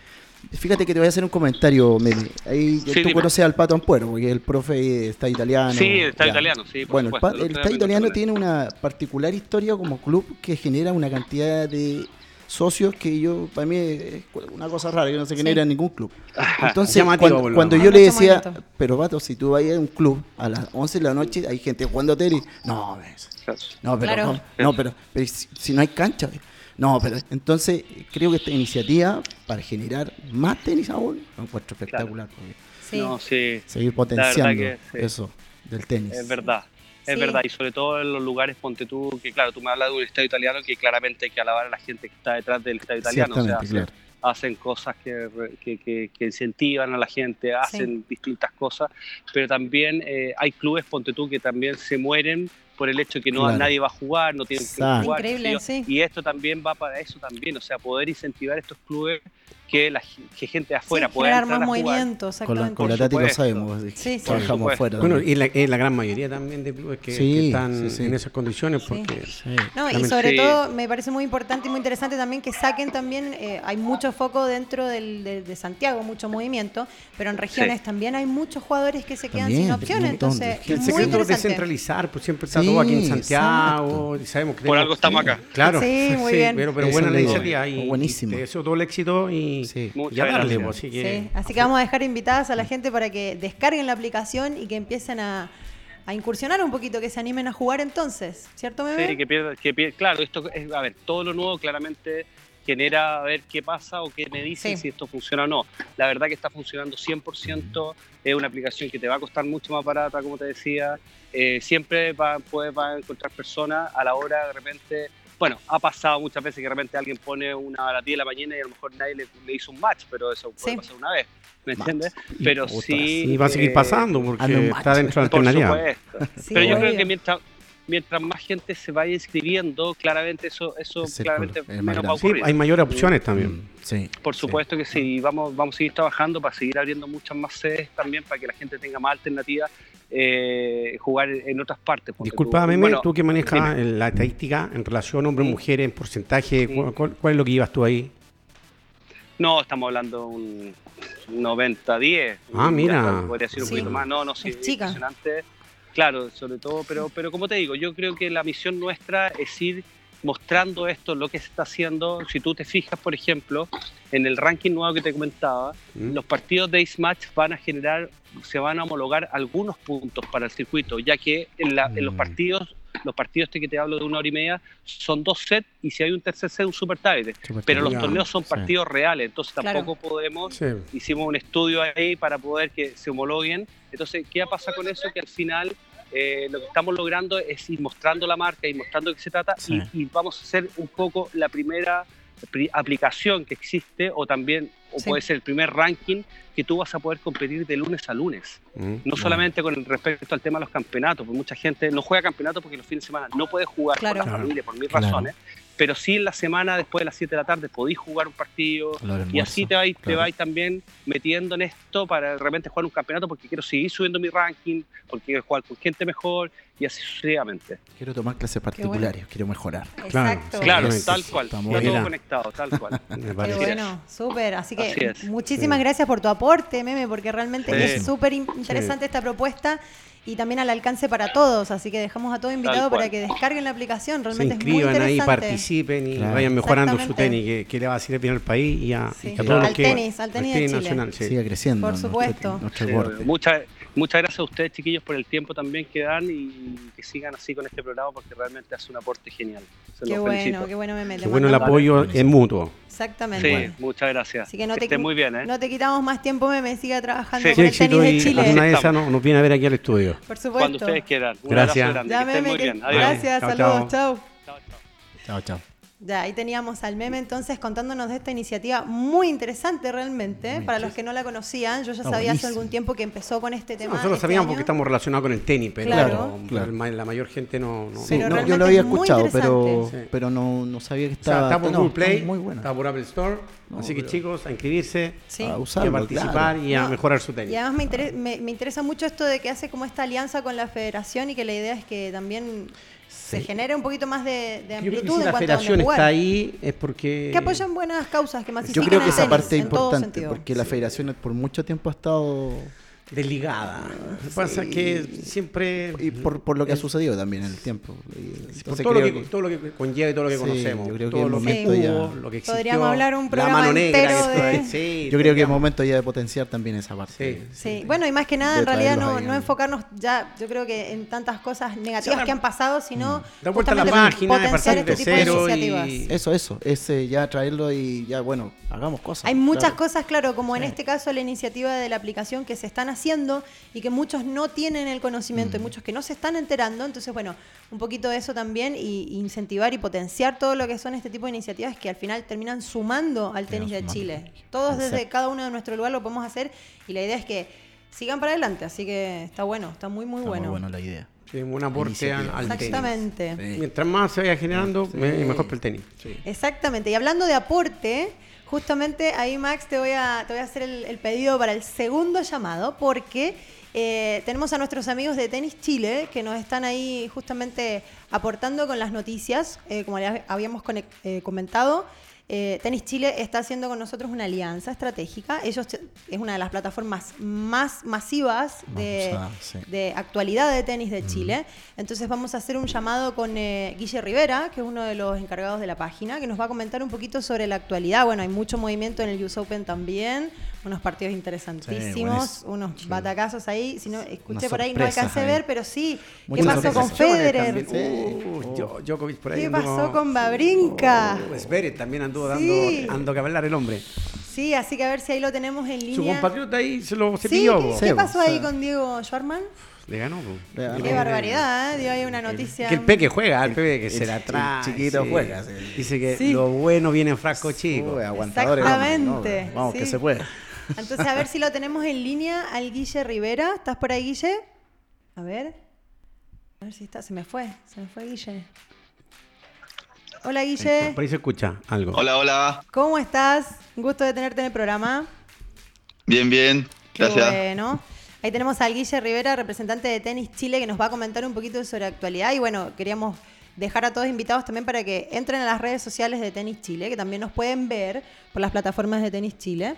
fíjate que te voy a hacer un comentario, Meli. Ahí Sí, tú dime. conoces al Pato Ampuero, porque el profe está italiano. sí, está ya. italiano, sí. Por Bueno, el, supuesto, el me italiano tiene una particular historia como club que genera una cantidad de socios que yo, para mí es una cosa rara, yo no se genera en ningún club. Entonces, Llamativo, cuando, yo le decía, pero vato, si tú vas a un club a las 11 de la noche, hay gente jugando tenis. No, no, pero, Claro. ¿cómo? no, pero, pero si, si no hay cancha. No, pero entonces creo que esta iniciativa para generar más tenis aún, lo encuentro espectacular. Sí. No, sí, Seguir potenciando que sí. eso del tenis. es verdad. Es Sí. verdad, y sobre todo en los lugares, ponte tú, que claro, tú me hablas de un Estado italiano que claramente hay que alabar a la gente que está detrás del Estado italiano. O sea, hacen, claro. hacen cosas que, re- que, que- que incentivan a la gente, hacen distintas cosas, pero también eh, hay clubes, ponte tú, que también se mueren por el hecho de que no Claro. nadie va a jugar, no tienen que jugar. Increíble, sí. Y esto también va para eso también, o sea, poder incentivar estos clubes que la que gente de afuera Sí, pueda generar entrar más a jugar. movimiento, Con la, con la sabemos. Sí, sí. Por Trabajamos afuera. Bueno, y la, gran mayoría también de clubes que, Sí, que están sí, sí. en esas condiciones Sí. porque Sí. No, y sobre Sí. todo me parece muy importante y muy interesante también que saquen también, eh, hay mucho foco dentro del, de, de Santiago, mucho movimiento, pero en regiones Sí. también hay muchos jugadores que se quedan También, sin opciones, entonces es el secreto es descentralizar, pues siempre está Sí, todo aquí en Santiago, y sabemos que Por tenemos- algo estamos acá. Claro, Sí, muy bien. pero, pero Eso buena la iniciativa y, Buenísimo. deseo todo el éxito y, Sí. Muchas y a darle, gracias. pues, así que, Sí, así que vamos a dejar invitadas a la gente para que descarguen la aplicación y que empiecen a, a incursionar un poquito, que se animen a jugar entonces, ¿cierto, Meme? Sí, que pierda, que claro, esto es, a ver, todo lo nuevo claramente genera a ver qué pasa o qué me dicen Sí. si esto funciona o no. La verdad que está funcionando 100%, es una aplicación que te va a costar mucho más barata, como te decía, eh, siempre va, puedes va a encontrar personas a la hora de repente, bueno, ha pasado muchas veces que de repente alguien pone una a las 10 de la mañana y a lo mejor nadie le, le hizo un match, pero eso puede Sí. pasar una vez, ¿me Match. entiendes? Pero sí... y va a seguir eh, pasando porque está dentro de la por supuesto. Sí, Pero yo creo que mientras, mientras más gente se vaya inscribiendo, claramente eso, eso claramente menos va a. Sí, hay mayores opciones también. Mm, Sí. Por sí. supuesto que sí, vamos, vamos a seguir trabajando para seguir abriendo muchas más sedes también, para que la gente tenga más alternativas, eh, jugar en otras partes. Disculpa, tú. Meme, Bueno, tú que manejas dime. la estadística en relación hombre-mujer en porcentaje, Mm. ¿cuál, cuál- cuál es lo que llevas tú ahí? No, estamos hablando de un 90-10. Ah, mira. Podría ser un Sí. poquito más. No, no, sí, Es chica. impresionante. Claro, sobre todo, pero, pero como te digo, yo creo que la misión nuestra es ir mostrando esto, lo que se está haciendo. Si tú te fijas, por ejemplo, en el ranking nuevo que te comentaba, Mm. los partidos de Ace Match van a generar, se van a homologar algunos puntos para el circuito, ya que en, la- en los Mm. partidos, los partidos este que te hablo de una hora y media, son dos sets y si hay un tercer set, un super tie. Súper Pero los torneos son Sí. partidos reales, entonces Claro. tampoco podemos Sí. hicimos un estudio ahí para poder que se homologuen. Entonces, ¿qué pasa con eso? Que al final eh, lo que estamos logrando es ir mostrando la marca y mostrando de qué se trata Sí. y, y vamos a ser un poco la primera pri- aplicación que existe o también o Sí. puede ser el primer ranking que tú vas a poder competir de lunes a lunes. Mm. No solamente con respecto al tema de los campeonatos, porque mucha gente no juega campeonatos porque los fines de semana no puede jugar Claro. con la Claro. familia por mil Claro. razones, pero sí en la semana después de las 7 de la tarde podéis jugar un partido y así te vais, te claro. vais también metiendo en esto para de repente jugar un campeonato porque quiero seguir subiendo mi ranking, porque quiero jugar con gente mejor y así sucesivamente. Quiero tomar clases bueno. particulares, quiero mejorar. Claro, Exacto. Claro, Obviamente, tal cual. Está Está todo conectado, tal cual. Me Qué parece. bueno, súper. Así que Así muchísimas gracias por tu aporte, Meme, porque realmente Sí. es súper in- interesante esta propuesta y también al alcance para todos. Así que dejamos a todos invitados cual. para que descarguen la aplicación. Se Realmente es muy inscriban ahí, participen y Claro. vayan mejorando su tenis, que, que le va a servir bien al país y a, Sí. y a todos Al los que... tenis, al tenis de Chile. nacional, sí. Siga creciendo. Por nuestro- supuesto. Nuestro, Sí, deporte. muchas, muchas gracias a ustedes, chiquillos, por el tiempo también que dan y que sigan así con este programa porque realmente hace un aporte genial. Se Qué los bueno, felicito. qué bueno, Meme. te Qué bueno el apoyo es mutuo. Exactamente. Sí, muchas gracias. Así que no que te, estén muy bien, ¿eh? no te quitamos más tiempo, Meme. Siga trabajando Sí. por Sí, el tenis de Chile. alguna de esas nos, nos viene a ver aquí al estudio. Por supuesto. Cuando ustedes quieran. Un Gracias. abrazo grande. Ya, que estén Meme, muy que- bien. Adiós. Gracias, Chao, saludos, chao. chao. Chao, chao. Chao, chao. Ya, ahí teníamos al meme entonces contándonos de esta iniciativa muy interesante realmente, para los que no la conocían. Yo ya sabía hace algún tiempo que empezó con este tema. Nosotros este sabíamos año. porque estamos relacionados con el tenis, pero Claro. la mayor gente no... no- Sí, no, yo lo había es escuchado, pero. Sí. pero no, no sabía que O sea, estaba. está por no, Google Play, muy bueno. está por Apple Store, No, así que pero- chicos, a inscribirse, Sí. A y usarlo, a participar claro. y a No, mejorar su tenis. Y además me, me, me interesa mucho esto de que hace como esta alianza con la federación y que la idea es que también se Sí. genere un poquito más de, de Yo creo que amplitud si en la cuanto a federación está ahí es porque... Que apoyan buenas causas, que Yo masifiquen creo que esa tenis, parte es importante, porque la federación por mucho tiempo ha estado. Desligada. Lo que pasa es que siempre... Y por, por lo que ha sucedido también en el tiempo. Y Por todo, lo que, que- todo lo que conlleva y todo lo que Sí, conocemos. yo creo que todo el lo momento que ya- lo que existió, Podríamos hablar un la programa mano negra que de- Sí, yo creo que es momento ya de potenciar también esa parte. Sí. Sí, bueno, y más que nada, de en realidad no, no ¿no? enfocarnos ya, yo creo que en tantas cosas negativas Sí, que han pasado, sino Da vuelta a la página, de potenciar partir de este tipo de cero y... Eso, eso. Ese ya traerlo y ya, bueno, hagamos cosas. Hay muchas cosas, claro, como en este caso la iniciativa de la aplicación que se están haciendo y que muchos no tienen el conocimiento Mm. y muchos que no se están enterando. Entonces, bueno, un poquito de eso también y y incentivar y potenciar todo lo que son este tipo de iniciativas que al final terminan sumando al tenis de. Chile. Todos desde cada uno de nuestro lugar lo podemos hacer y la idea es que sigan para adelante. Así que está bueno, está muy, muy Está bueno. Muy bueno la idea. Sí, un aporte al, tenis. Exactamente. Sí. Mientras más se vaya generando, Sí. me- mejor para el tenis. Exactamente. Y hablando de aporte, justamente ahí, Max, te voy a, te voy a hacer el, pedido para el segundo llamado, porque eh, tenemos a nuestros amigos de Tenis Chile que nos están ahí justamente aportando con las noticias, eh, como habíamos eh, comentado. Eh, Tenis Chile está haciendo con nosotros una alianza estratégica. Ellos es una de las plataformas más masivas sí. de actualidad de tenis de Chile. Entonces vamos a hacer un llamado con eh, Guille Rivera, que es uno de los encargados de la página, que nos va a comentar un poquito sobre la actualidad. Bueno, hay mucho movimiento en el US Open también, unos partidos interesantísimos, unos batacazos ahí. Si no, escuché por ahí, no alcancé a ver, pero sí. Muchas ¿Qué pasó con. Federer? Uh, por ahí ¿Qué anduvo- pasó con Babrinka? Uh, Zverev también anduvo dando, Sí. dando que hablar el hombre. Sí, así que a ver si ahí lo tenemos en línea. Su compatriota ahí se lo se Sí, pilló. ¿qué, qué pasó ahí con Diego Schwarman? Le ganó. Le ganó. Qué le- barbaridad, ¿eh? Dio ahí una noticia. Que el peque juega, el peque que el- se la el trae. chiquito sí. juega, sí. Dice que Sí. lo bueno viene en frasco chico. Uy, aguantadores, vamos, Exactamente, ¿no? Vamos, que se puede. Entonces, a ver si lo tenemos en línea al Guille Rivera. ¿Estás por ahí, Guille? A ver. A ver si está. Se me fue. Se me fue Guille. Hola, Guille. Por ahí se escucha algo. Hola, hola. ¿Cómo estás? Un gusto de tenerte en el programa. Bien, bien. Qué Gracias. bueno. Ahí tenemos al Guille Rivera, representante de Tenis Chile, que nos va a comentar un poquito sobre actualidad. Y bueno, queríamos dejar a todos invitados también para que entren a las redes sociales de Tenis Chile, que también nos pueden ver por las plataformas de Tenis Chile.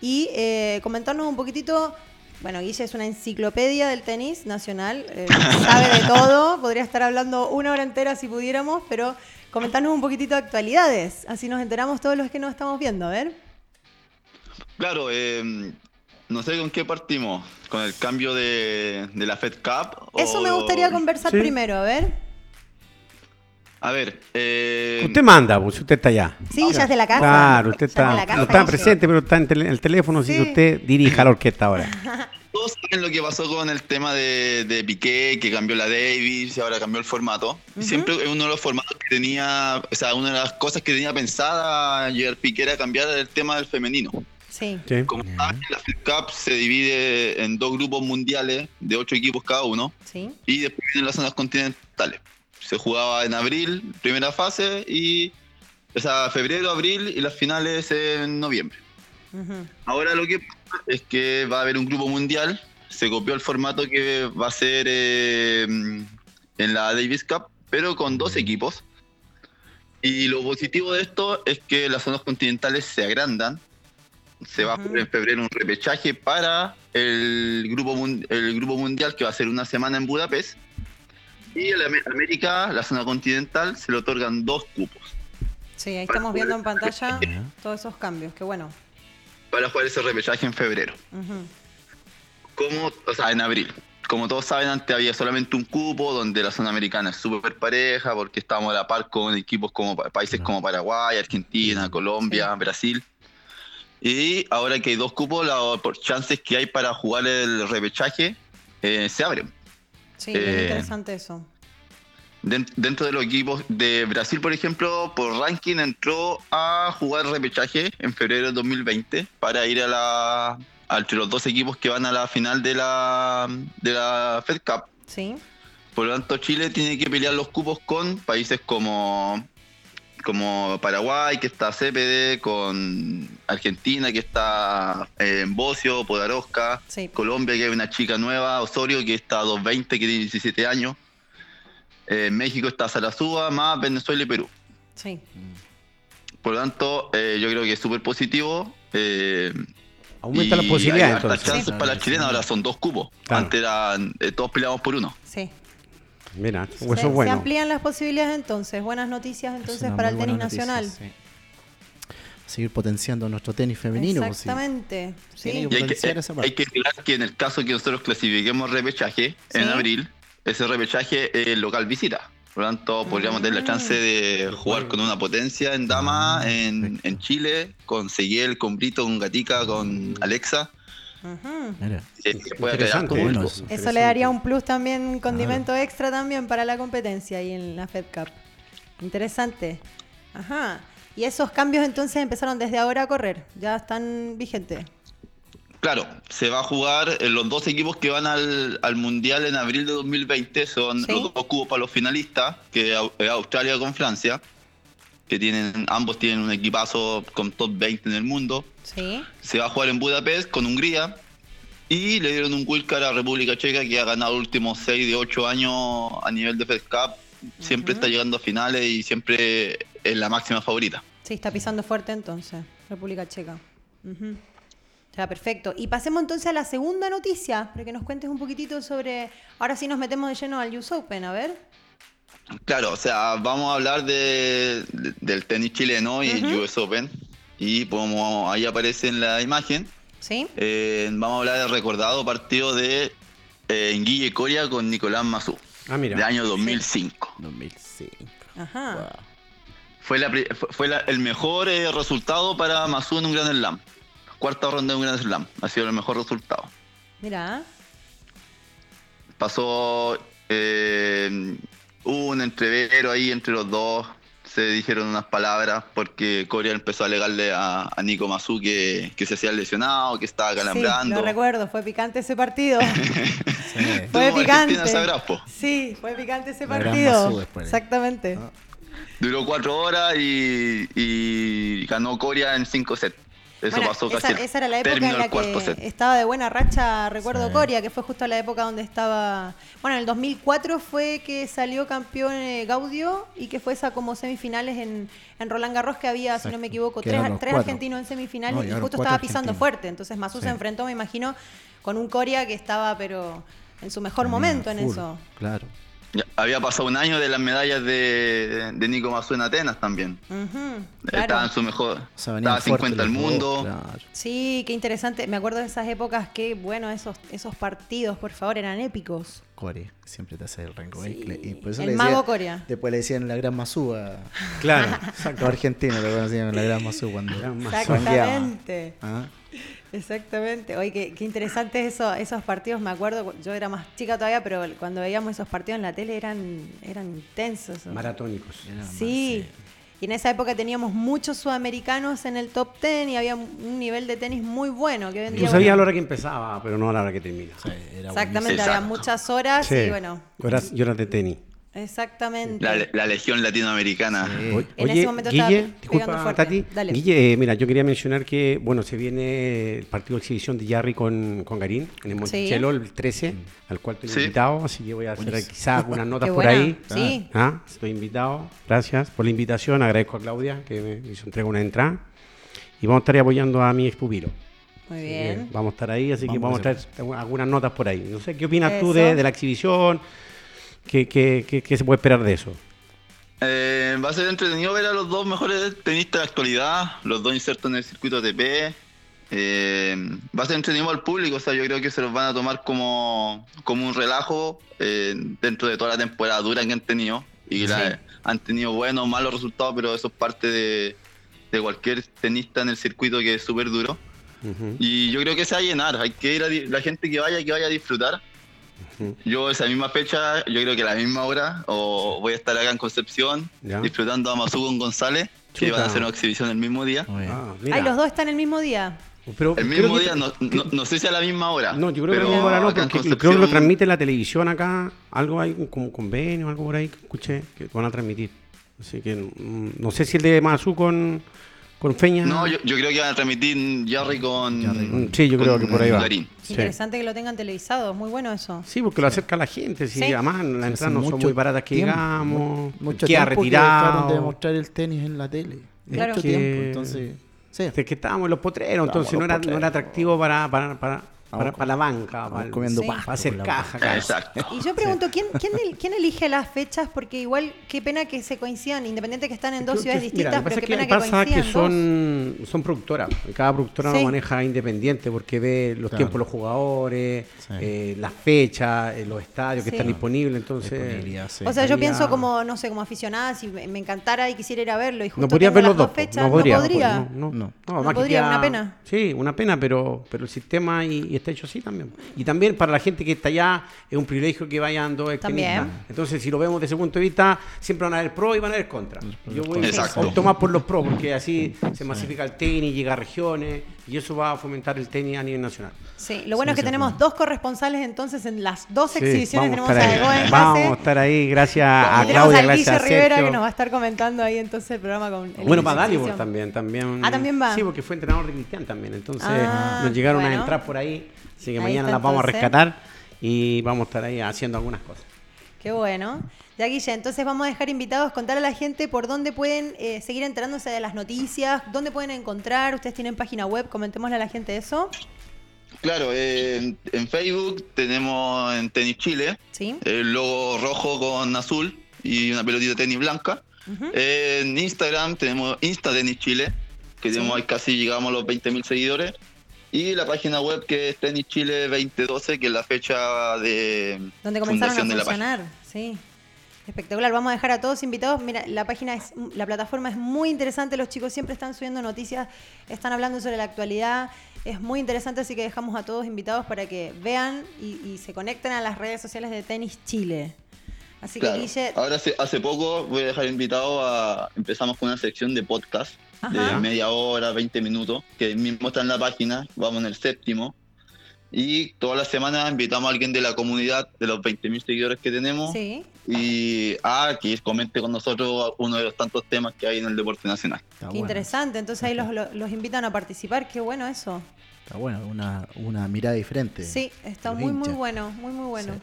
Y eh, comentarnos un poquitito. Bueno, Guille es una enciclopedia del tenis nacional, eh, sabe de todo, podría estar hablando una hora entera si pudiéramos, pero comentarnos un poquitito de actualidades, así nos enteramos todos los que nos estamos viendo, a ver. Claro, eh, no sé con qué partimos. ¿Con el cambio de, de la Fed Cup? Eso o- me gustaría conversar Sí. primero, a ver. A ver, eh, Usted manda, pues, usted está allá. Sí, ya es de la casa. Claro, usted está, casa, no está presente, pero está en el teléfono, así Sí. que usted dirija la orquesta ahora. todo todos saben lo que pasó con el tema de, de Piqué, que cambió la Davis y ahora cambió el formato. Ujú. Siempre es uno de los formatos que tenía, o sea, una de las cosas que tenía pensada llegar Piqué era cambiar el tema del femenino. Sí. Sí. Como saben, la Fed Cup se divide en dos grupos mundiales de ocho equipos cada uno Sí. y después vienen las zonas continentales. Se jugaba en abril, primera fase, y o sea, febrero, abril y las finales en noviembre. Ahora lo que pasa es que va a haber un grupo mundial, se copió el formato que va a ser eh, en la Davis Cup, pero con dos equipos. Y lo positivo de esto es que las zonas continentales se agrandan. Se va a hacer en febrero un repechaje para el grupo, el grupo mundial que va a ser una semana en Budapest. Y la Am- América, la zona continental, se le otorgan dos cupos Sí, ahí estamos viendo en pantalla todos esos cambios. Qué bueno. para jugar ese repechaje en febrero. Como, o sea, en abril. Como todos saben, antes había solamente un cupo donde la zona americana es súper pareja porque estábamos a la par con equipos como pa- países como Paraguay, Argentina, Colombia, Brasil. Y ahora que hay dos cupos, las por chances que hay para jugar el repechaje eh, se abren. Sí, Eh, interesante eso. Den- Dentro de los equipos de Brasil, por ejemplo, por ranking entró a jugar repechaje en febrero de 2020 para ir a la entre los dos equipos que van a la final de la de la Fed Cup. Sí. Por lo tanto, Chile tiene que pelear los cupos con países como como Paraguay, que está CPD, con Argentina, que está eh, en Bocio, Podarosca, Sí. Colombia, que hay una chica nueva, Osorio, que está a 220, que tiene 17 años. Eh, México está Sarazúa, más Venezuela y Perú. Sí. Por lo tanto, eh, yo creo que es súper positivo. eh, Aumenta las posibilidades hay hartas entonces. chances para las chilenas, ahora son dos cupos. Claro. Antes eran, eh, todos peleamos por uno. Sí. Mira, se, amplían las posibilidades entonces. Buenas noticias Es entonces para el tenis nacional. sí. Seguir potenciando nuestro tenis femenino. sí. Exactamente. Sí. Tiene Y hay que, hay que aclarar que en el caso que nosotros clasifiquemos repechaje en abril, ese repechaje es local visita. Por lo tanto, podríamos tener la chance de jugar con una potencia en dama en, en Chile, con Seguiel, con Brito, con Gatica, con Alexa. Eso. Eso le daría un plus también, un condimento extra también para la competencia ahí en la Fed Cup. Interesante. Ajá. Y esos cambios entonces empezaron desde ahora a correr. Ya están vigentes. Claro, se va a jugar eh, los dos equipos que van al, al Mundial en abril de 2020 son Sí. los dos cubos para los finalistas, que es Australia con Francia, que tienen ambos tienen un equipazo con top 20 en el mundo. Sí. Se va a jugar en Budapest con Hungría y le dieron un wildcard a República Checa que ha ganado los últimos 6 de 8 años a nivel de Fed Cup. Siempre está llegando a finales y siempre es la máxima favorita. Sí, está pisando fuerte entonces. República Checa. Ujú. Ya, perfecto. Y pasemos entonces a la segunda noticia, para que nos cuentes un poquitito sobre... Ahora sí nos metemos de lleno al US Open, a ver. Claro, o sea, vamos a hablar de, de- del tenis chileno y Ujú. US Open. Y como ahí aparece en la imagen, ¿Sí? eh, vamos a hablar del recordado partido de eh, Guille Coria con Nicolás Mazú, Ah, mira. de año 2005. 2005. Ajá. Wow. Fue, la pri- fue- fue la- el mejor eh, resultado para Mazú en un Grand Slam. Cuarta ronda de un Grand Slam. Ha sido el mejor resultado. Mira. Pasó eh, hubo un entrevero ahí entre los dos. Se dijeron unas palabras porque Corea empezó a alegarle a, a Nico Mazú que, que se hacía lesionado, que estaba Sí, calambrando. lo recuerdo, fue picante ese partido. Sí. fue picante. Sí, fue picante ese La partido. Exactamente. Ah. Duró cuatro horas y, y ganó Corea en cinco sets. Eso Bueno, pasó esa, casi esa era la época en la que set. estaba de buena racha, recuerdo Sí. Coria, que fue justo la época donde estaba... Bueno, en el 2004 fue que salió campeón eh, Gaudio y que fue esa como semifinales en, en Roland Garros que había, si no me equivoco, tres, argentinos en semifinales No, y justo estaba pisando argentinos. fuerte. Entonces Mazú se enfrentó, me imagino, con un Coria que estaba pero en su mejor momento en eso. Claro. Había pasado un año de las medallas de, de Nico Mazú en Atenas también. Ujú, Estaba claro. en su mejor. Estaba fuertes 50 al mundo. claro. Sí, qué interesante. Me acuerdo de esas épocas que, bueno, esos, esos partidos, por favor, eran épicos. Corea, siempre te hace el rango. Sí. Y por eso El le mago Corea. Después le decían la gran Mazú a Claro. los argentinos, le conocían la gran Mazú cuando Gran Mazú. sangueaba. Exactamente. Ah, Exactamente. Oye, qué, qué interesante eso, esos partidos. Me acuerdo, yo era más chica todavía, pero cuando veíamos esos partidos en la tele eran, eran intensos. Maratónicos. Sí. Y en esa época teníamos muchos sudamericanos en el top 10 y había un nivel de tenis muy bueno. Que hoy en día, Tú sabías a la hora que empezaba, pero no a la hora que termina. Sí, era Exactamente, había muchas horas Sí. y bueno, Yo yo era de tenis. Exactamente. La, la legión latinoamericana. buenísimo. Oye, En ese momento estaba Guille, pegando disculpa, fuerte. Tati. Dale. Guille, eh, mira, yo quería mencionar que, bueno, se viene el partido de exhibición de Jarry con, con Garín en el Monticello el 13, al cual estoy Sí. invitado, así que voy a hacer quizás algunas notas por ahí. Sí. Ah, estoy invitado. Gracias por la invitación. Agradezco a Claudia que me hizo entrega una entrada. Y vamos a estar apoyando a mi expupilo. Muy bien. Vamos a estar ahí, así que Vamos vamos a a traer algunas notas por ahí. No sé, ¿qué opinas tú Eso. de, de la exhibición? ¿Qué, qué, qué- qué se puede esperar de eso? Eh, va a ser entretenido ver a los dos mejores tenistas de actualidad, los dos insertos en el circuito ATP. Eh, va a ser entretenido al público, o sea, yo creo que se los van a tomar como, como un relajo eh, dentro de toda la temporada dura que han tenido. Y que la- han tenido buenos o malos resultados, pero eso es parte de, de cualquier tenista en el circuito que es súper duro. Y yo creo que se va a llenar, hay que ir a la gente que vaya, que vaya a disfrutar. Yo esa misma fecha, yo creo que a la misma hora, o voy a estar acá en Concepción, Ya. disfrutando a Mazú con González, que Chuta. van a hacer una exhibición el mismo día. Ah. Ay, los dos están el mismo día. Pero El mismo que- día, no, no, no sé si a la misma hora. No, yo creo que a la misma hora no, porque creo que lo transmite la televisión acá. Algo hay, como un convenio, algo por ahí que escuché que van a transmitir. Así que mm, no sé si el de Mazú con, con Feña. No, yo, yo creo que van a transmitir Jarry con. Sí, yo creo con que por ahí va. Sí. Interesante que lo tengan televisado, muy bueno eso. Sí, porque lo acerca a la gente. Sí, Sí. además las entradas no son muy baratas que tiempo, digamos. Mucho tiempo que dejaron retirado. de mostrar el tenis en la tele. Claro. Mucho Que- tiempo, entonces... Sí. Es que estábamos en los potreros, entonces en no era, no era potreros. atractivo para, para, para, para, la banca, para, comiendo Sí. pasto para hacer caja. acá. Exacto. Y yo pregunto, ¿quién, quién, el- quién elige las fechas? Porque igual, qué pena que se coincidan, independiente que están en dos ciudades que- distintas, mira, lo pero que qué pena pasa que es que pasa coincidan que dos. son, son productoras. Cada productora Sí. lo maneja independiente porque ve los Claro. tiempos de los jugadores, Sí. eh, las fechas, eh, los estadios que Sí. están disponibles. Entonces. O sea, yo pienso como, no sé, como aficionada, si me, encantara y quisiera ir a verlo y justo no podría ver las los dos. fechas, no podría. podría. No, no, No. no, No más que podría, una pena. Sí, una pena, pero, pero el sistema y, está hecho así también. Y también para la gente que está allá es un privilegio que vayan dos También. extremistas. Entonces, si lo vemos desde ese punto de vista, siempre van a haber pro y van a haber contra. Yo voy Exacto. opto más por los pro porque así se masifica el tenis, llega a regiones y eso va a fomentar el tenis a nivel nacional. Sí, lo bueno Sí, es que sí, tenemos dos corresponsales entonces en las dos Sí, exhibiciones. vamos Tenemos a Ego en Vamos a estar ahí gracias a Y Claudia, gracias a Rivera Sergio. que nos va a estar comentando ahí entonces el programa con el Bueno, para. Dalibor también, también. Ah, ¿también va? Sí, porque fue entrenador de Cristian también. Entonces Ah, nos llegaron bueno. a entrar por ahí. Así que Ahí mañana las vamos a rescatar y vamos a estar ahí haciendo algunas cosas. Qué bueno. Ya, Guille, entonces vamos a dejar invitados, contar a la gente por dónde pueden eh, seguir enterándose de las noticias, dónde pueden encontrar. Ustedes tienen página web, comentémosle a la gente eso. Claro, eh, en, en Facebook tenemos en Tenis Chile ¿Sí? el logo rojo con azul y una pelotita de tenis blanca. En Instagram tenemos Insta Tenis Chile, que tenemos ahí casi llegamos a los 20.000 seguidores. Y la página web que es Tenis Chile 2012, que es la fecha de Donde comenzaron fundación a de la página. funcionar. Sí. Espectacular. Vamos a dejar a todos invitados. Mira, la página es, la plataforma es muy interesante. Los chicos siempre están subiendo noticias, están hablando sobre la actualidad. Es muy interesante, así que dejamos a todos invitados para que vean y, y se conecten a las redes sociales de Tenis Chile. Así Claro. que Guille, Ahora hace, hace poco voy a dejar invitado a. Empezamos con una sección de podcast Ajá. de media hora, 20 minutos, que mismo está en la página. Vamos en el séptimo. Y todas las semanas invitamos a alguien de la comunidad, de los 20.000 seguidores que tenemos, sí. y a que comente con nosotros uno de los tantos temas que hay en el deporte nacional. Está Qué bueno. interesante. Entonces ahí los, los- los invitan a participar. Qué bueno eso. Está bueno, una, una mirada diferente. Sí, está Los muy, muy bueno, muy, muy bueno. Sí.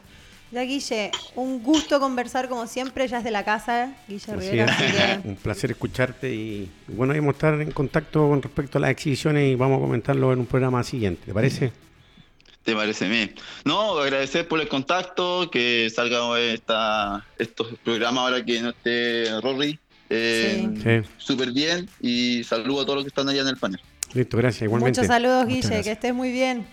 Ya, Guille, un gusto conversar como siempre, ya es de la casa, Guille Así Rivera, es. así que Un placer escucharte y bueno, vamos a estar en contacto con respecto a las exhibiciones y vamos a comentarlo en un programa siguiente, ¿te parece? ¿Te parece bien? No, agradecer por el contacto, que salga esta, estos programas ahora que no esté Rory. Eh, Sí. Sí, Súper bien y saludo a todos los que están allá en el panel. listo, gracias, igualmente. muchos saludos, Muchas Guille, gracias. que estés muy bien.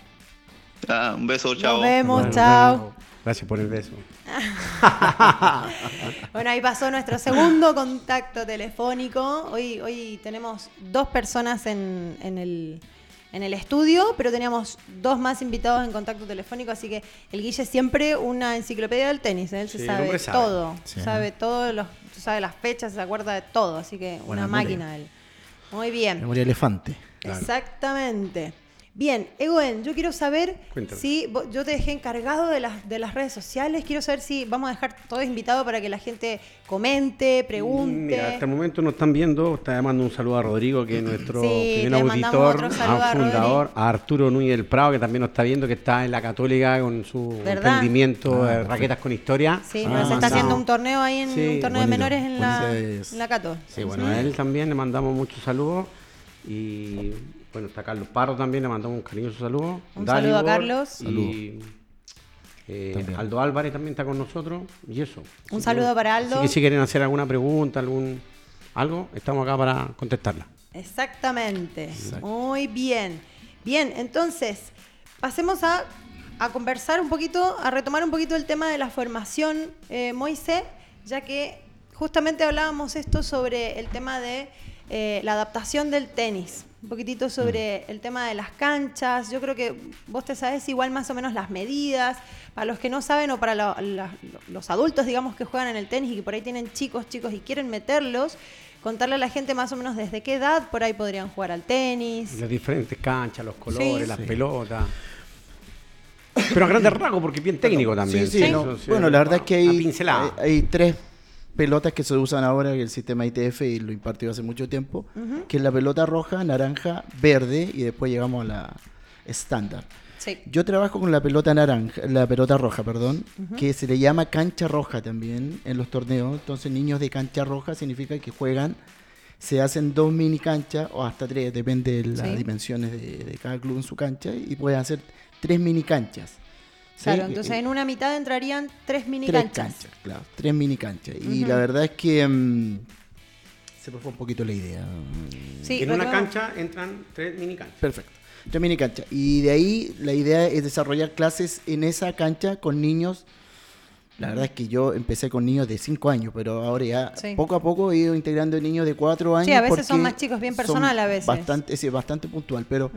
Ah, un beso, chao. Nos vemos, Bueno, chao. Gracias por el beso. Bueno, ahí pasó nuestro segundo contacto telefónico. Hoy, hoy tenemos dos personas en, en el, en el estudio, pero teníamos dos más invitados en contacto telefónico, así que el Guille es siempre una enciclopedia del tenis, ¿eh? él se Sí, sabe, todo, Sí. sabe todos los, sabe las fechas, se acuerda de todo, así que Buena una memoria. máquina él. Muy bien. Memoria elefante. Exactamente. Bien, Egoen, yo quiero saber Cuéntame. si yo te dejé encargado de las, de las redes sociales. Quiero saber si vamos a dejar todo invitado para que la gente comente, pregunte. Mira, hasta el momento nos están viendo. Está llamando un saludo a Rodrigo, que es nuestro Sí, primer auditor, a a un fundador, a Arturo Núñez del Prado, que también nos está viendo, que está en la Católica con su ¿Verdad? emprendimiento de raquetas con historia. Sí, Ah, se está haciendo un torneo ahí en Sí, un torneo de menores en la, en la Cato. Sí, bueno, a él también le mandamos muchos saludos. Y bueno, está Carlos Parro también, le mandamos un cariñoso saludo. Un saludo a Carlos. Y eh, Aldo Álvarez también está con nosotros. Y eso. Un saludo para Aldo. Así que si quieren hacer alguna pregunta, algún algo, estamos acá para contestarla. Exactamente. Muy bien. Bien, entonces, pasemos a, a conversar un poquito, a retomar un poquito el tema de la formación, eh, Moisés, ya que justamente hablábamos esto sobre el tema de eh, la adaptación del tenis. Un poquitito sobre el tema de las canchas. Yo creo que vos te sabés igual más o menos las medidas. Para los que no saben o para la- la- los adultos, digamos, que juegan en el tenis y que por ahí tienen chicos, chicos y quieren meterlos, contarle a la gente más o menos desde qué edad por ahí podrían jugar al tenis. Las diferentes canchas, los colores, Sí. las Sí. pelotas. Pero a grandes rasgos, porque es bien técnico también. Sí, sí, no. Bueno, la verdad es que hay, hay tres pelotas que se usan ahora en el sistema ITF y lo impartió hace mucho tiempo, que es la pelota roja, naranja, verde y después llegamos a la estándar. Sí. Yo trabajo con la pelota naranja, la pelota roja, perdón, que se le llama cancha roja también en los torneos. Entonces, niños de cancha roja significa que juegan, se hacen dos mini canchas o hasta tres, depende de las Sí. dimensiones de, de cada club en su cancha, y pueden hacer tres mini canchas. ¿Sí? Claro, Que- entonces en una mitad entrarían tres mini tres canchas. canchas, claro, tres mini canchas. Y la verdad es que mm, se me fue un poquito la idea. Sí, en una cancha entran tres mini canchas. Perfecto. Tres mini canchas. Y de ahí la idea es desarrollar clases en esa cancha con niños. La verdad es que yo empecé con niños de 5 años, pero ahora ya Sí. poco a poco he ido integrando niños de 4 años. Sí, a veces son más chicos, bien son personal a veces. Bastante, sí, bastante puntual, pero.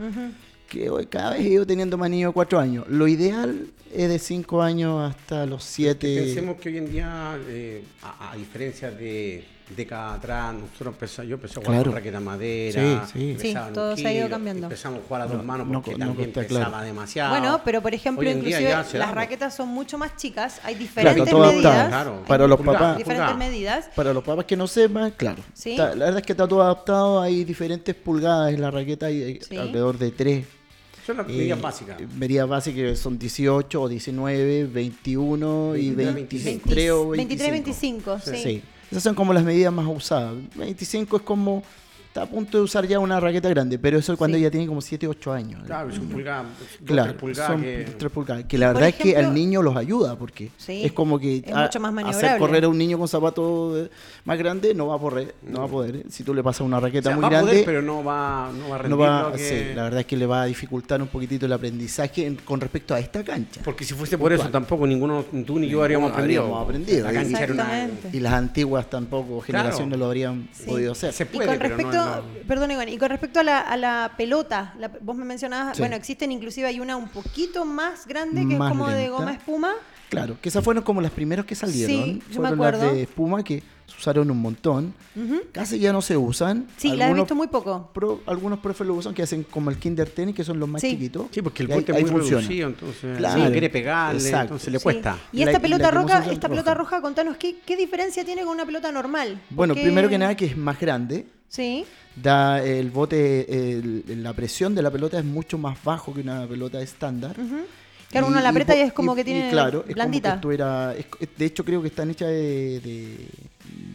Que hoy cada vez he ido teniendo más niños de 4 años. Lo ideal es de 5 años hasta los 7. Pensemos que hoy en día, eh, a, a diferencia de décadas atrás, nosotros empezamos, yo empecé a jugar Claro. con raqueta madera, Sí, sí. Sí, todo se ha ido cambiando. Empezamos a jugar a dos No, manos no porque no también pesaba claro. demasiado. Bueno, pero por ejemplo, inclusive las raquetas son mucho más chicas, hay diferentes medidas. Claro. hay Para los papás. diferentes medidas. Para los papás que no sepan, claro. Sí. Está- la verdad es que está todo adaptado. Hay diferentes pulgadas en la raqueta hay Sí. alrededor de 3. Son las medidas básicas. Medidas básicas son 18 o 19, 21 y 23, 23 o 23, 25. 25, sí. Sí. Esas son como las medidas más usadas. 25 es como. Está a punto de usar ya una raqueta grande, pero eso es cuando Sí. ella tiene como 7, 8 años. Claro, son pulgadas, dos, Claro, tres pulgadas son que- tres pulgadas. Que la verdad es que al niño los ayuda, porque Sí, es como que es a- mucho más hacer correr a un niño con zapatos eh, más grandes no va a poder. No va a poder. Si tú le pasas una o raqueta sea, muy va a grande, poder, pero no va, no va a rendir no va, lo que... sí, la verdad es que le va a dificultar un poquito el aprendizaje en- con respecto a esta cancha. Porque si fuese por eso, tampoco ninguno, tú ni yo habríamos aprendido. habríamos aprendido. La cancha era una... Exactamente. Y las antiguas tampoco, generaciones Claro. lo habrían Sí. podido hacer. Se Y puede, con pero no perdón, Iván, y con respecto a la, a la pelota, la- vos me mencionabas, Sí. bueno, existen inclusive hay una un poquito más grande que Más es como de goma espuma. Claro, que esas fueron como las primeras que salieron. Sí, yo me fueron las de espuma que se usaron un montón. Casi ya no se usan. Sí, la he Algunos visto muy poco. pro- algunos profes lo usan que hacen como el kinder tenis, que son los más Sí. chiquitos. Sí, porque el bote es muy funciona. reducido, entonces Claro. no quiere pegarle, Exacto. entonces le Sí. cuesta. Y esta la pelota roja, esta es pelota roja. roja, contanos qué, qué diferencia tiene con una pelota normal. Bueno, Porque- primero que nada que es más grande. Sí. Da el bote, el- la presión de la pelota es mucho más bajo que una pelota estándar. ujú. Claro, uno la aprieta y, es como que tiene claro, es blandita. Como que estuviera- es- de hecho, creo que están hechas de, de,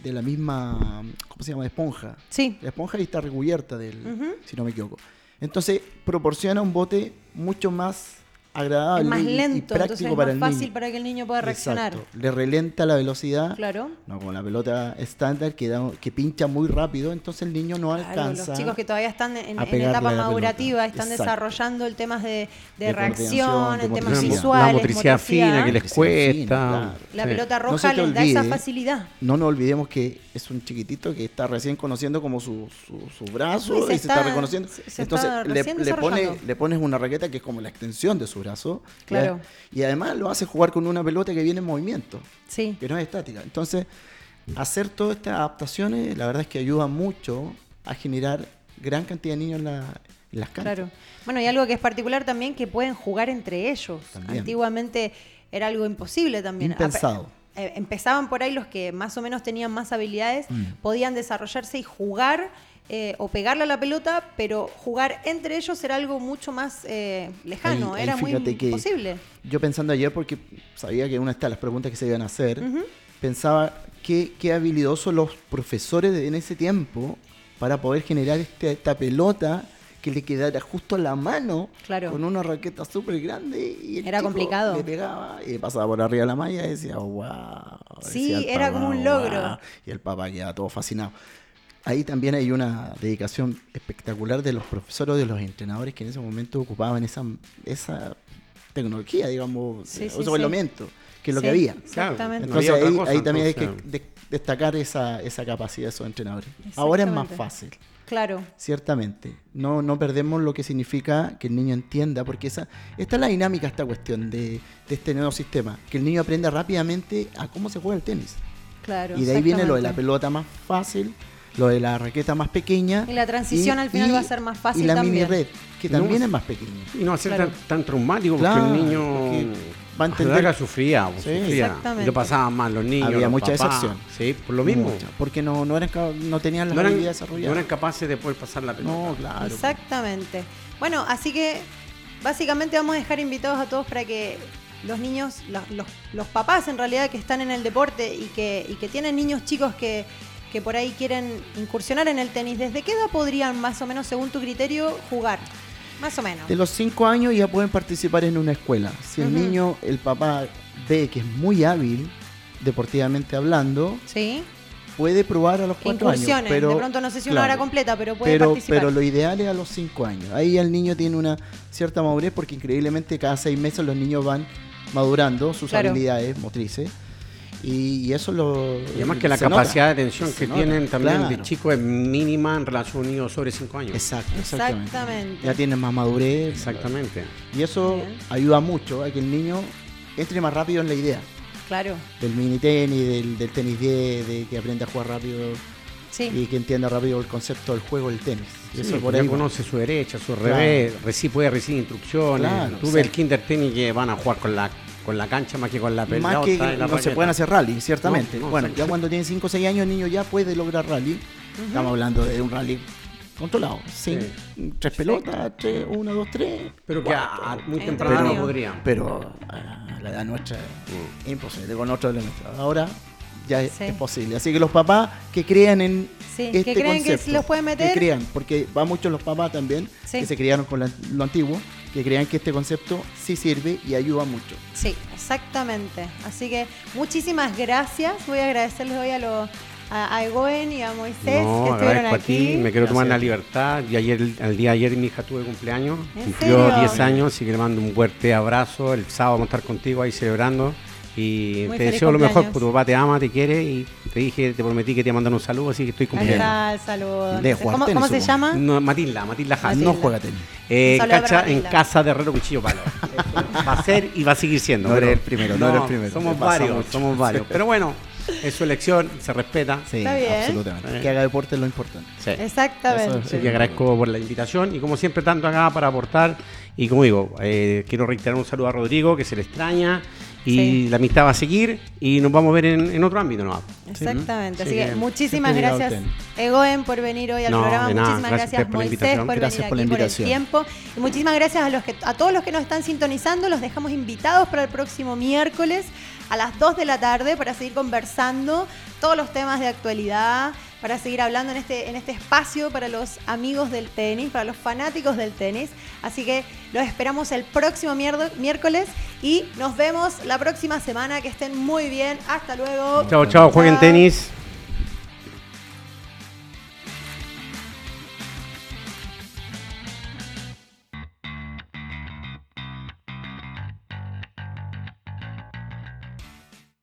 de la misma, ¿cómo se llama? De esponja. Sí. La esponja ahí está recubierta del, si no me equivoco. Entonces, proporciona un bote mucho más agradable es más y- y lento, entonces práctico es para más el fácil niño. para que el niño pueda reaccionar. Exacto. Le relenta la velocidad. Claro. No como la pelota estándar que, da- que pincha muy rápido, entonces el niño no Claro, alcanza. los chicos que todavía están en, a en etapa madurativa, pelota. están Exacto. desarrollando el temas de, de De reacción, temas motricidad. visuales, la motricidad fina que les cuesta. fina, claro. La Sí. pelota roja les da esa facilidad. No nos olvidemos que es un chiquitito que está recién conociendo como su, su, su brazo Sí, y se se, está, está- reconociendo. se- se Entonces está le, pone, le pones una raqueta que es como la extensión de su brazo. Claro. Y además lo hace jugar con una pelota que viene en movimiento, Sí. que no es estática. Entonces, hacer todas estas adaptaciones, la verdad es que ayuda mucho a generar gran cantidad de niños en, la- en las canchas. Claro. Bueno, y algo que es particular también que pueden jugar entre ellos. También. Antiguamente era algo imposible también. Impensado. Eh, empezaban por ahí los que más o menos tenían más habilidades, Mm. podían desarrollarse y jugar eh, o pegarle a la pelota, pero jugar entre ellos era algo mucho más eh, lejano, Ahí- ahí era muy imposible. Yo pensando ayer, porque sabía que una de las preguntas que se iban a hacer, pensaba qué, qué habilidosos los profesores de- en ese tiempo para poder generar este- esta pelota que le quedara justo a la mano Claro. con una raqueta súper grande y el Era complicado. le pegaba y pasaba por arriba de la malla y decía wow Sí, decía era como un logro. Y el papá quedaba todo fascinado ahí también hay una dedicación espectacular de los profesores de los entrenadores que en ese momento ocupaban esa, esa tecnología digamos Sí, sí, o elemento que es lo Sí, que había Exactamente. No entonces había ahí, cosa, ahí también hay que de- destacar esa, esa capacidad de esos entrenadores. Ahora es más fácil, Claro. ciertamente. No, no perdemos lo que significa que el niño entienda, porque esa, esta es la dinámica, esta cuestión de, de este nuevo sistema, que el niño aprenda rápidamente a cómo se juega el tenis. Claro. y de ahí viene lo de la pelota más fácil, lo de la raqueta más pequeña. Y la transición al final va a ser más fácil Y la también. mini red, que No, también es más pequeña. Y no hacer Claro. tan, tan traumático porque Claro, el niño porque va a la entender- que sufría, Sí. sufría. Lo pasaban mal los niños. Había los mucha papás. deserción. Sí, por lo mismo. Mucha, porque no, no, eran, no tenían las No eran, habilidades no desarrolladas. eran capaces de poder pasar la pelota. No, claro. Exactamente. Bueno, así que básicamente vamos a dejar invitados a todos para que los niños, los, los- los papás en realidad que están en el deporte y que, y que tienen niños chicos que, que por ahí quieren incursionar en el tenis, ¿desde qué edad podrían más o menos, según tu criterio, jugar? Más o menos. De los 5 años ya pueden participar en una escuela. Si el niño, el papá ve que es muy hábil, deportivamente hablando, ¿Sí? puede probar a los 4 años. Incursiones. Pero, de pronto no sé si una hora completa, pero puede pero, participar. pero lo ideal es a los 5 años. Ahí el niño tiene una cierta madurez porque increíblemente cada 6 meses los niños van madurando sus Claro. habilidades motrices. Y, y eso lo. Y además que la capacidad nota. de atención Se que nota, tienen también de claro. chicos es mínima en relación a un niño sobre 5 años. Exacto, exactamente. Exactamente. Ya tienen más madurez. Exactamente. Y eso Bien. ayuda mucho a que el niño entre más rápido en la idea. Claro. Del mini tenis, del, del tenis 10, de que aprenda a jugar rápido Sí. y que entienda rápido el concepto del juego del tenis. Y Sí, eso por ya ahí va. conoce su derecha, su Claro. revés, reci- puede recibir instrucciones. Claro, Tú ves el kinder tenis que van a jugar con la, con la cancha más que con la pelota. Más que la no se pueden hacer rally, ciertamente. No, no, bueno, ya cuando tiene 5 o 6 años el niño ya puede lograr rally. Estamos hablando de un rally controlado. Sin tres pelotas, tres, una, dos, tres. Pero que a, a muy temprana no Pero- podrían. Pero a la edad nuestra es imposible con otros elementos. Ahora ya es, Sí. es posible. Así que los papás que crean en Sí, que este que concepto, se los puede meter. Que crean, porque va mucho los papás también, Sí. que se criaron con la- lo antiguo, que crean que este concepto sí sirve y ayuda mucho. Sí, exactamente. Así que muchísimas gracias. Voy a agradecerles hoy a, los a, a Egoen y a Moisés que No, estuvieron agradezco a aquí. ti, me quiero tomar la libertad. Y ayer, el día de ayer mi hija tuve cumpleaños, ¿En cumplió serio? 10 años, así que le mando un fuerte abrazo. El sábado vamos a estar contigo ahí celebrando. Y Muy te deseo lo mejor, porque tu papá te ama, te quiere y te dije, te prometí que te iba a mandar un saludo, así que estoy Ahí cumpliendo. está el saludo. De jugar ¿Cómo, tenis, cómo se supongo. llama? No, Matilda, Matilda Haas. No juega tenis. Eh, Un saludo cacha para en Matilda. casa de Herrero Cuchillo Palo. va a ser y va a seguir siendo. No pero- eres el primero, no eres el primero. Somos pasa varios, mucho. somos varios. Pero bueno, es su elección, se respeta. Sí, Está bien. absolutamente. Eh. Que haga deporte es lo importante. Sí. Exactamente. Así que agradezco por la invitación y como siempre tanto acá para aportar y como digo, eh, quiero reiterar un saludo a Rodrigo que se le extraña y Sí. la amistad va a seguir y nos vamos a ver en, en otro ámbito ¿no? Exactamente. Sí, Así que que muchísimas gracias, Egoen, por venir hoy al No, programa. nada, muchísimas gracias gracias, por la Moisés, invitación. por Gracias venir por la aquí, por el tiempo. Y muchísimas gracias a, los que, a todos los que nos están sintonizando. Los dejamos invitados para el próximo miércoles a las 2 de la tarde para seguir conversando todos los temas de actualidad, para seguir hablando en este, en este espacio para los amigos del tenis, para los fanáticos del tenis. Así que los esperamos el próximo miércoles y nos vemos la próxima semana. Que estén muy bien. Hasta luego. Chao, chao. Jueguen tenis.